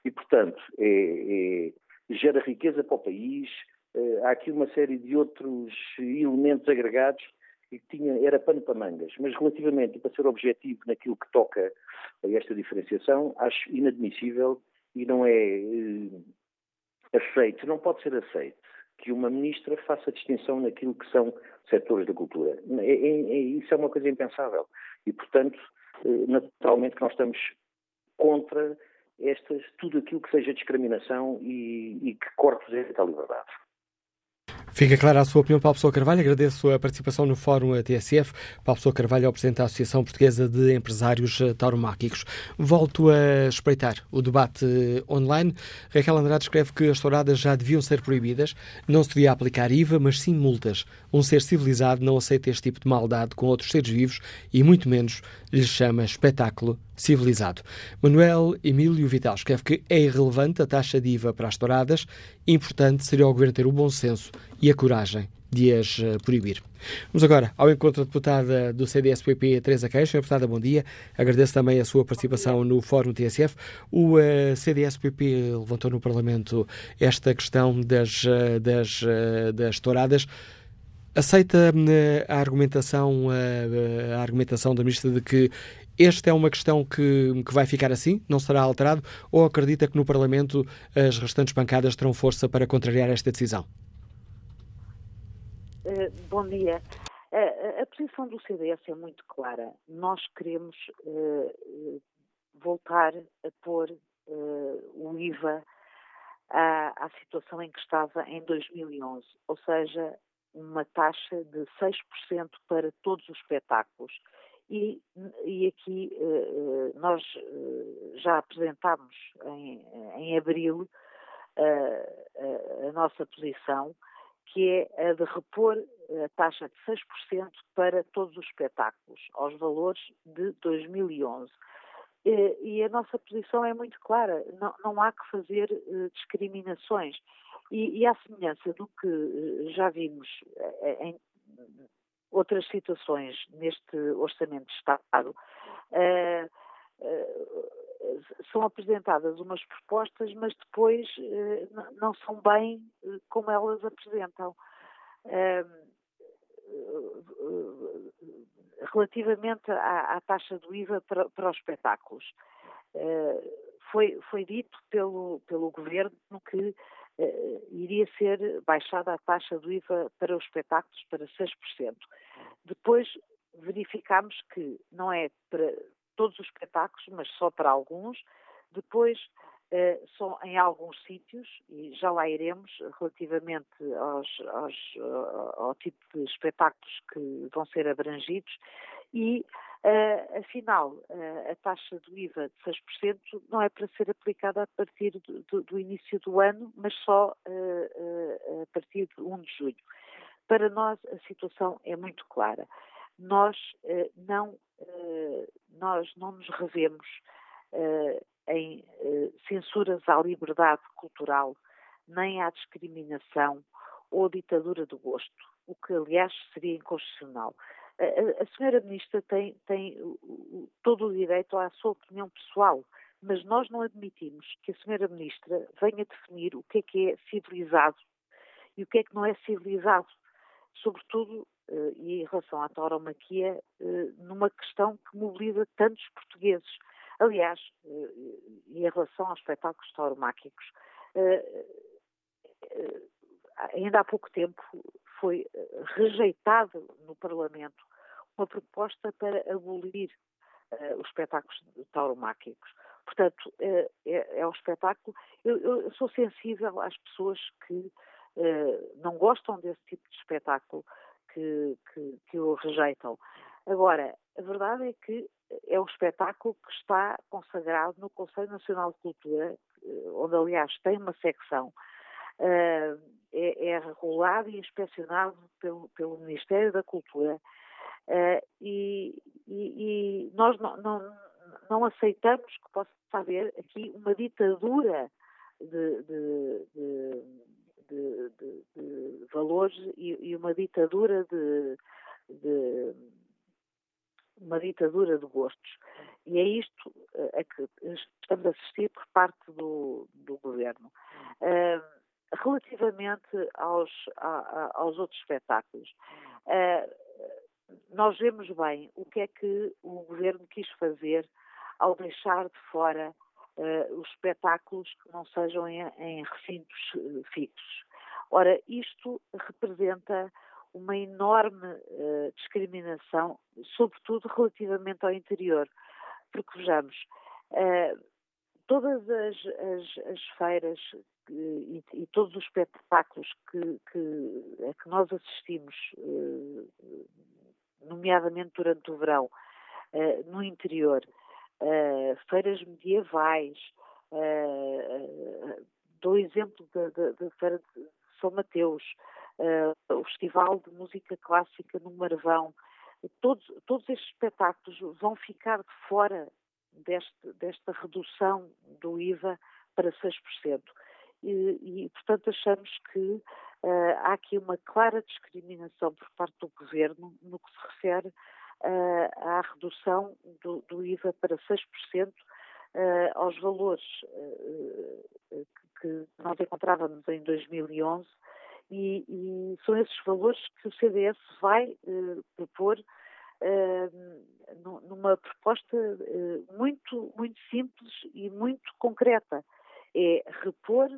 E, portanto, é, é, gera riqueza para o país, é, há aqui uma série de outros elementos agregados que tinha, era pano para mangas, mas relativamente, para ser objetivo naquilo que toca a esta diferenciação, acho inadmissível e não é eh, aceito, não pode ser aceito que uma ministra faça distinção naquilo que são setores da cultura. É, é, é, isso é uma coisa impensável. E, portanto, eh, naturalmente que nós estamos contra estas, tudo aquilo que seja discriminação e, e que corte a liberdade. Fica clara a sua opinião, Paulo Pessoa Carvalho. Agradeço a participação no Fórum TSF. Paulo Pessoa Carvalho é o Presidente da Associação Portuguesa de Empresários Tauromáquicos. Volto a espreitar o debate online. Raquel Andrade escreve que as touradas já deviam ser proibidas. Não se devia aplicar IVA, mas sim multas. Um ser civilizado não aceita este tipo de maldade com outros seres vivos e muito menos lhe chama espetáculo civilizado. Manuel Emílio Vital escreve que é irrelevante a taxa de IVA para as touradas, importante seria o Governo ter o bom senso e a coragem de as uh, proibir. Vamos agora ao encontro da deputada do CDS-PP, Teresa Queixa. Deputada, bom dia. Agradeço também a sua participação no Fórum TSF. O uh, eh, CDS-PP levantou no Parlamento esta questão das, uh, das, das touradas. Aceita a argumentação, a argumentação da Ministra de que esta é uma questão que, que vai ficar assim, não será alterado, ou acredita que no Parlamento as restantes bancadas terão força para contrariar esta decisão? Uh, bom dia. Uh, a posição do CDS é muito clara. Nós queremos uh, voltar a pôr o IVA à, à situação em que estava em 2011, ou seja, uma taxa de 6% para todos os espetáculos e, e aqui uh, nós uh, já apresentámos em, em abril uh, a nossa posição, que é a de repor a taxa de 6% para todos os espetáculos, aos valores de 2011. E a nossa posição é muito clara, não, não há que fazer discriminações. E, e à semelhança do que já vimos em outras situações neste Orçamento de Estado, uh, uh, são apresentadas umas propostas, mas depois uh, não são bem como elas apresentam. relativamente à, taxa do IVA para, para os espetáculos. foi, foi dito pelo, pelo Governo que iria ser baixada a taxa do IVA para os espetáculos para 6%. Depois verificámos que não é para, todos os espetáculos, mas só para alguns. Depois, uh, só em alguns sítios, e já lá iremos, relativamente aos, aos, uh, ao tipo de espetáculos que vão ser abrangidos. E, uh, afinal, a taxa do IVA de 6% não é para ser aplicada a partir do, do, do início do ano, mas só a partir de 1 de julho. Para nós, a situação é muito clara. Nós, não, nós não nos revemos em eh, censuras à liberdade cultural, nem à discriminação ou ditadura do gosto, o que, aliás, seria inconstitucional. A, a senhora Ministra tem, tem todo o direito à sua opinião pessoal, mas nós não admitimos que a senhora Ministra venha definir o que é que é civilizado e o que é que não é civilizado, sobretudo eh, e em relação à tauromaquia, eh, numa questão que mobiliza tantos portugueses. Aliás, eh, em relação aos espetáculos tauromáquicos, ainda há pouco tempo foi rejeitado no Parlamento uma proposta para abolir os espetáculos tauromáquicos. Portanto, é, é, é um espetáculo. Eu, eu, sou sensível às pessoas que não gostam desse tipo de espetáculo, que, que, que o rejeitam. Agora, a verdade é que é um espetáculo que está consagrado no Conselho Nacional de Cultura, eh, onde, aliás, tem uma secção. Uh, é, é, regulado e inspecionado pelo, pelo Ministério da Cultura uh, e, e, e, nós não, não, não, aceitamos que possa haver aqui uma ditadura de, de, de, de valores e, e, uma ditadura de uma ditadura de gostos. E é isto a que estamos a assistir por parte do, do governo. Uh, relativamente aos, a, aos outros espetáculos, uh, nós vemos bem o que é que o governo quis fazer ao deixar de fora uh, os espetáculos que não sejam em, em recintos fixos. Ora, isto representa uma enorme uh, discriminação, sobretudo relativamente ao interior. Porque, vejamos, uh, todas as, as, as feiras e, e, todos os espetáculos que, que, a que nós assistimos, uh, nomeadamente durante o verão, no interior, feiras medievais, dou exemplo da, Feira de São Mateus, uh, o Festival de Música Clássica no Marvão, todos, todos estes espetáculos vão ficar de fora deste, desta redução do IVA para 6%. E, e portanto, achamos que uh, há aqui uma clara discriminação por parte do Governo no que se refere uh, à redução do, do, IVA para 6%. Uh, aos valores que nós encontrávamos em 2011 e, e são esses valores que o CDS vai uh, propor uh, numa proposta uh, muito, muito simples e muito concreta. É repor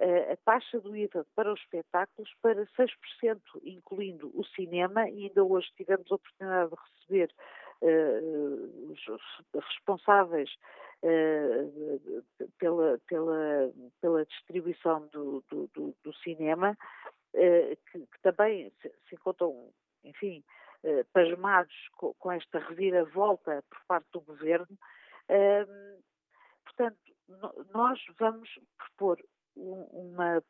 a taxa do IVA para os espetáculos para 6%, incluindo o cinema, e ainda hoje tivemos a oportunidade de receber uh, os responsáveis uh, pela, pela, pela distribuição do, do, do, do cinema, uh, que, que, também se, encontram, enfim, pasmados com, com, esta reviravolta por parte do governo. portanto, nós vamos propor uma,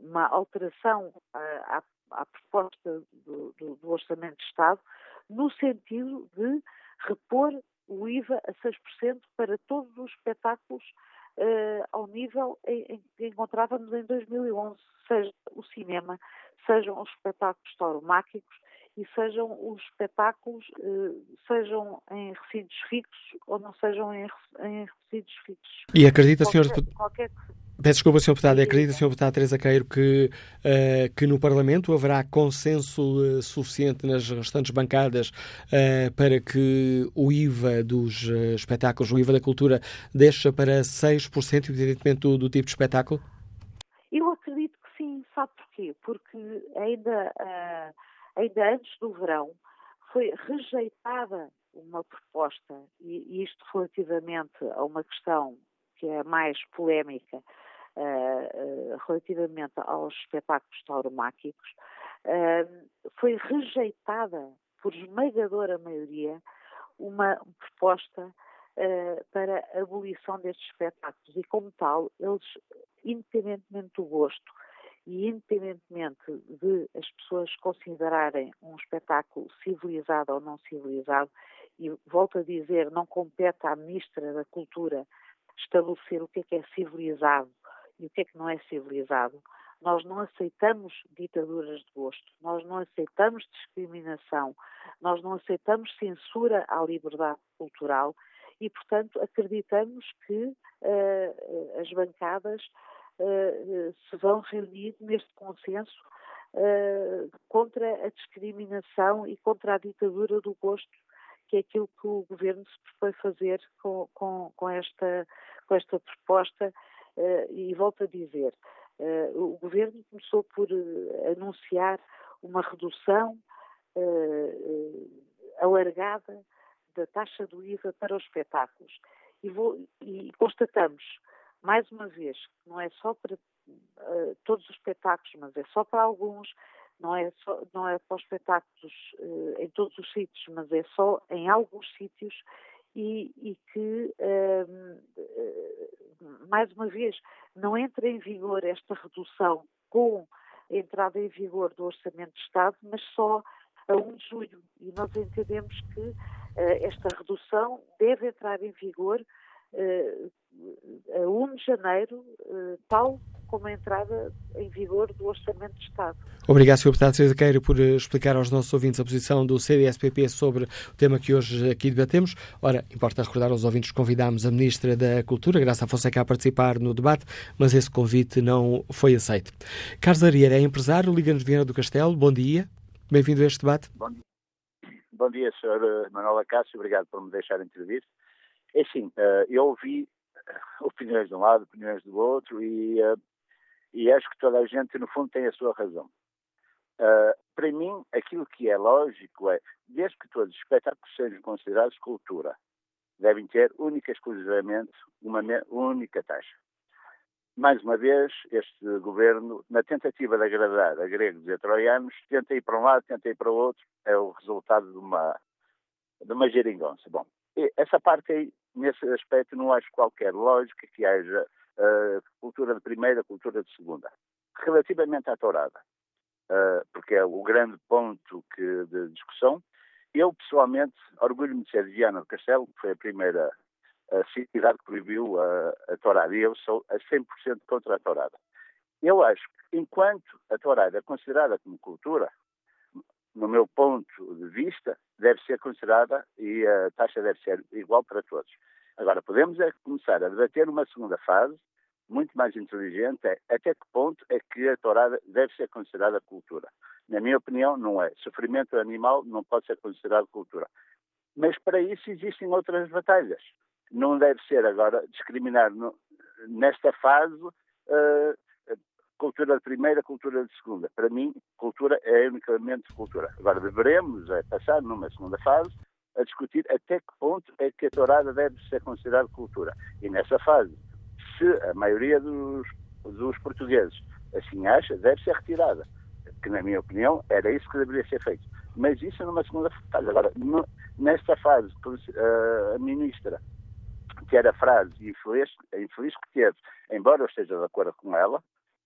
uma alteração à, à, proposta do, do, do Orçamento de Estado no sentido de repor o IVA a 6% para todos os espetáculos uh, ao nível em, que encontrávamos em 2011, seja o cinema, sejam os espetáculos tauromáquicos e sejam os espetáculos, uh, sejam em recintos fixos ou não sejam em, em recintos fixos. E acredita, qualquer, senhor... Qualquer Peço desculpa, Sr. Deputado. Acredita, Sr. Deputado Teresa Queiro, que, uh, que no Parlamento haverá consenso uh, suficiente nas restantes bancadas uh, para que o IVA dos espetáculos, o IVA da cultura, deixe para 6%, evidentemente, do, do tipo de espetáculo? Eu acredito que sim. Sabe porquê? Porque ainda, ainda antes do verão foi rejeitada uma proposta, e isto relativamente a uma questão que é mais polémica, uh, relativamente aos espetáculos tauromáquicos, uh, foi rejeitada por esmagadora maioria uma proposta para a abolição destes espetáculos. E, como tal, eles, independentemente do gosto e independentemente de as pessoas considerarem um espetáculo civilizado ou não civilizado, e volto a dizer, não compete à Ministra da Cultura estabelecer o que é que é civilizado e o que é que não é civilizado. Nós não aceitamos ditaduras de gosto, nós não aceitamos discriminação, nós não aceitamos censura à liberdade cultural e, portanto, acreditamos que uh, as bancadas uh, se vão reunir neste consenso uh, contra a discriminação e contra a ditadura do gosto que é aquilo que o governo se propõe fazer com, com, com, esta, com esta proposta. Uh, e volto a dizer, uh, o governo começou por uh, anunciar uma redução alargada da taxa do IVA para os espetáculos. E, vou, e constatamos, mais uma vez, que não é só para todos os espetáculos, mas é só para alguns, não é, só, não é para os espetáculos uh, em todos os sítios, mas é só em alguns sítios e, e que, uh, mais uma vez, não entra em vigor esta redução com a entrada em vigor do Orçamento de Estado, mas só a 1 de julho. E nós entendemos que uh, esta redução deve entrar em vigor a 1 de janeiro, tal como a entrada em vigor do Orçamento de Estado. Obrigado, Sr. Deputado César Queiro, por eh, explicar aos nossos ouvintes a posição do CDSPP sobre o tema que hoje aqui debatemos. Ora, importa recordar aos ouvintes que convidámos a Ministra da Cultura, Graça Fonseca, a participar no debate, mas esse convite não foi aceito. Carlos Arieira é empresário, Liga-nos Viana do Castelo. Bom dia. Bem-vindo a este debate. Bom dia, Bom dia Sr. Manuel Cássio. Obrigado por me deixar intervir. É assim, eh, eu ouvi eh, opiniões de um lado, opiniões do outro e e acho que toda a gente, no fundo, tem a sua razão. Uh, para mim, aquilo que é lógico é, desde que todos os espetáculos sejam considerados cultura, devem ter única e exclusivamente uma única taxa. Mais uma vez, este governo, na tentativa de agradar a gregos e a troianos, tenta ir para um lado, tenta ir para o outro, é o resultado de uma, de uma geringonça. Bom, essa parte aí, nesse aspecto, não acho qualquer lógica que haja uh, cultura de primeira, cultura de segunda. Relativamente à tourada, uh, porque é o grande ponto que, de discussão, eu pessoalmente orgulho-me de ser de Viana do Castelo, que foi a primeira a cidade que proibiu a, a tourada, e eu sou a 100% contra a tourada. Eu acho que enquanto a tourada é considerada como cultura, no meu ponto de vista, deve ser considerada e a taxa deve ser igual para todos. Agora, podemos é começar a debater uma segunda fase, muito mais inteligente, é até que ponto é que a tourada deve ser considerada cultura. Na minha opinião, não é. Sofrimento animal não pode ser considerado cultura. Mas para isso existem outras batalhas. Não deve ser agora discriminar no, nesta fase uh, cultura de primeira, cultura de segunda. Para mim, cultura é unicamente cultura. Agora deveremos é, passar numa segunda fase a discutir até que ponto é que a tourada deve ser considerada cultura. E nessa fase, se a maioria dos, dos portugueses assim acha, deve ser retirada. Que, na minha opinião, era isso que deveria ser feito. Mas isso numa segunda fase. Agora, no, nesta fase, a ministra, que era a frase infeliz, infeliz que teve, embora eu esteja de acordo com ela,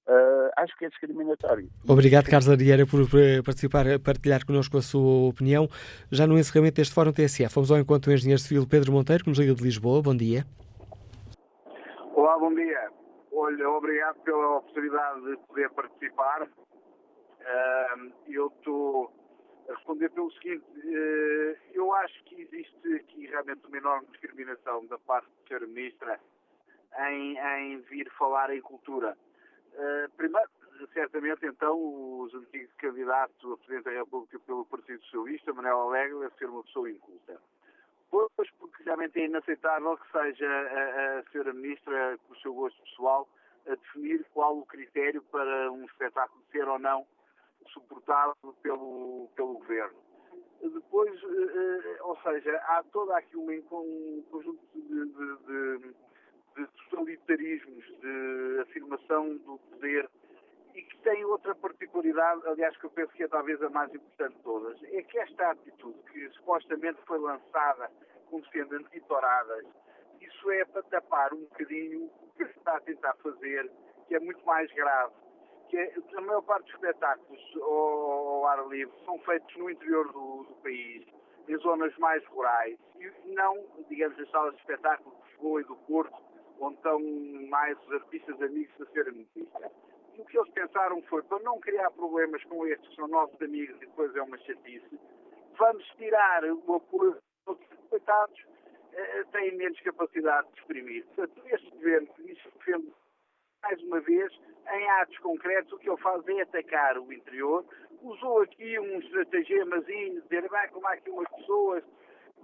Uh, acho que é discriminatório. Obrigado, Carlos Arieira, por participar, partilhar connosco a sua opinião. Já no encerramento deste Fórum TSF, vamos ao encontro do engenheiro civil Pedro Monteiro, que nos liga de Lisboa. Bom dia. Olá, bom dia. Olha, obrigado pela oportunidade de poder participar. Uh, eu estou a responder pelo seguinte: uh, eu acho que existe aqui realmente uma enorme discriminação da parte da Sra. Ministra em, em vir falar em cultura. Uh, primeiro, certamente, então, o antigo candidato a Presidente da República pelo Partido Socialista, Manuel Alegre, deve ser uma pessoa inculta. Pois, porque realmente é inaceitável que seja a, a Sra. Ministra, com o seu gosto pessoal, a definir qual o critério para um espetáculo ser ou não suportado pelo, pelo Governo. Depois, ou seja, há todo aqui um, um conjunto de, de, de, de totalitarismos, de afirmação do poder e que tem outra particularidade, aliás, que eu penso que é talvez a mais importante de todas, é que esta atitude que supostamente foi lançada como sendo antitoradas, isso é para tapar um bocadinho o que se está a tentar fazer, que é muito mais grave. Que é, a maior parte dos espetáculos ao, ar livre são feitos no interior do, do, país, em zonas mais rurais, e não, digamos, as salas de espetáculo de Lisboa e do Porto, onde estão mais artistas amigos a ser notícia o que eles pensaram foi, para não criar problemas com estes, que são nossos amigos e depois é uma chatice, vamos tirar o apoio dos coitados, eh, têm menos capacidade de exprimir. Portanto, este governo, isso defende mais uma vez, em atos concretos, o que ele faz é atacar o interior. Usou aqui um estratagemazinho, dizer, bem, como há aqui umas pessoas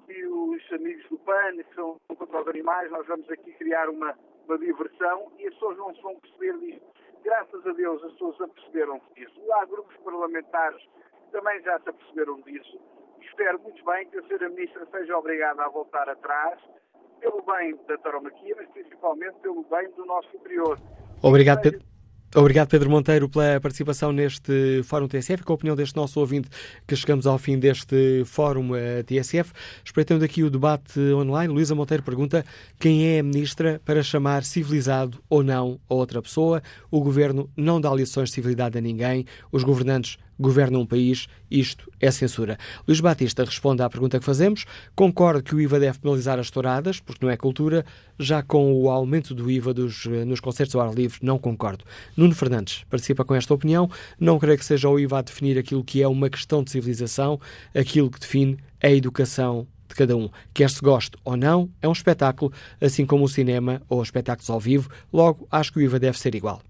e os amigos do PAN, são contra os animais, nós vamos aqui criar uma, uma diversão e as pessoas não se vão perceber disto graças a Deus, as pessoas aperceberam-se disso. Há grupos parlamentares também já se aperceberam disso. Espero muito bem que a Sra. Ministra seja obrigada a voltar atrás, pelo bem da taromaquia, mas principalmente pelo bem do nosso interior. Obrigado, Pedro. Obrigado, Pedro Monteiro, pela participação neste Fórum TSF, com a opinião deste nosso ouvinte, que chegamos ao fim deste Fórum eh, TSF. Espreitando aqui o debate online, Luísa Monteiro pergunta quem é a ministra para chamar civilizado ou não a outra pessoa. O governo não dá lições de civilidade a ninguém, os governantes governa um país, isto é censura. Luís Batista responde à pergunta que fazemos. Concordo que o IVA deve penalizar as touradas, porque não é cultura. Já com o aumento do IVA dos, eh, nos concertos ao ar livre, não concordo. Nuno Fernandes participa com esta opinião. Não creio que seja o IVA a definir aquilo que é uma questão de civilização, aquilo que define a educação de cada um. Quer se goste ou não, é um espetáculo, assim como o cinema ou espetáculos ao vivo. Logo, acho que o IVA deve ser igual.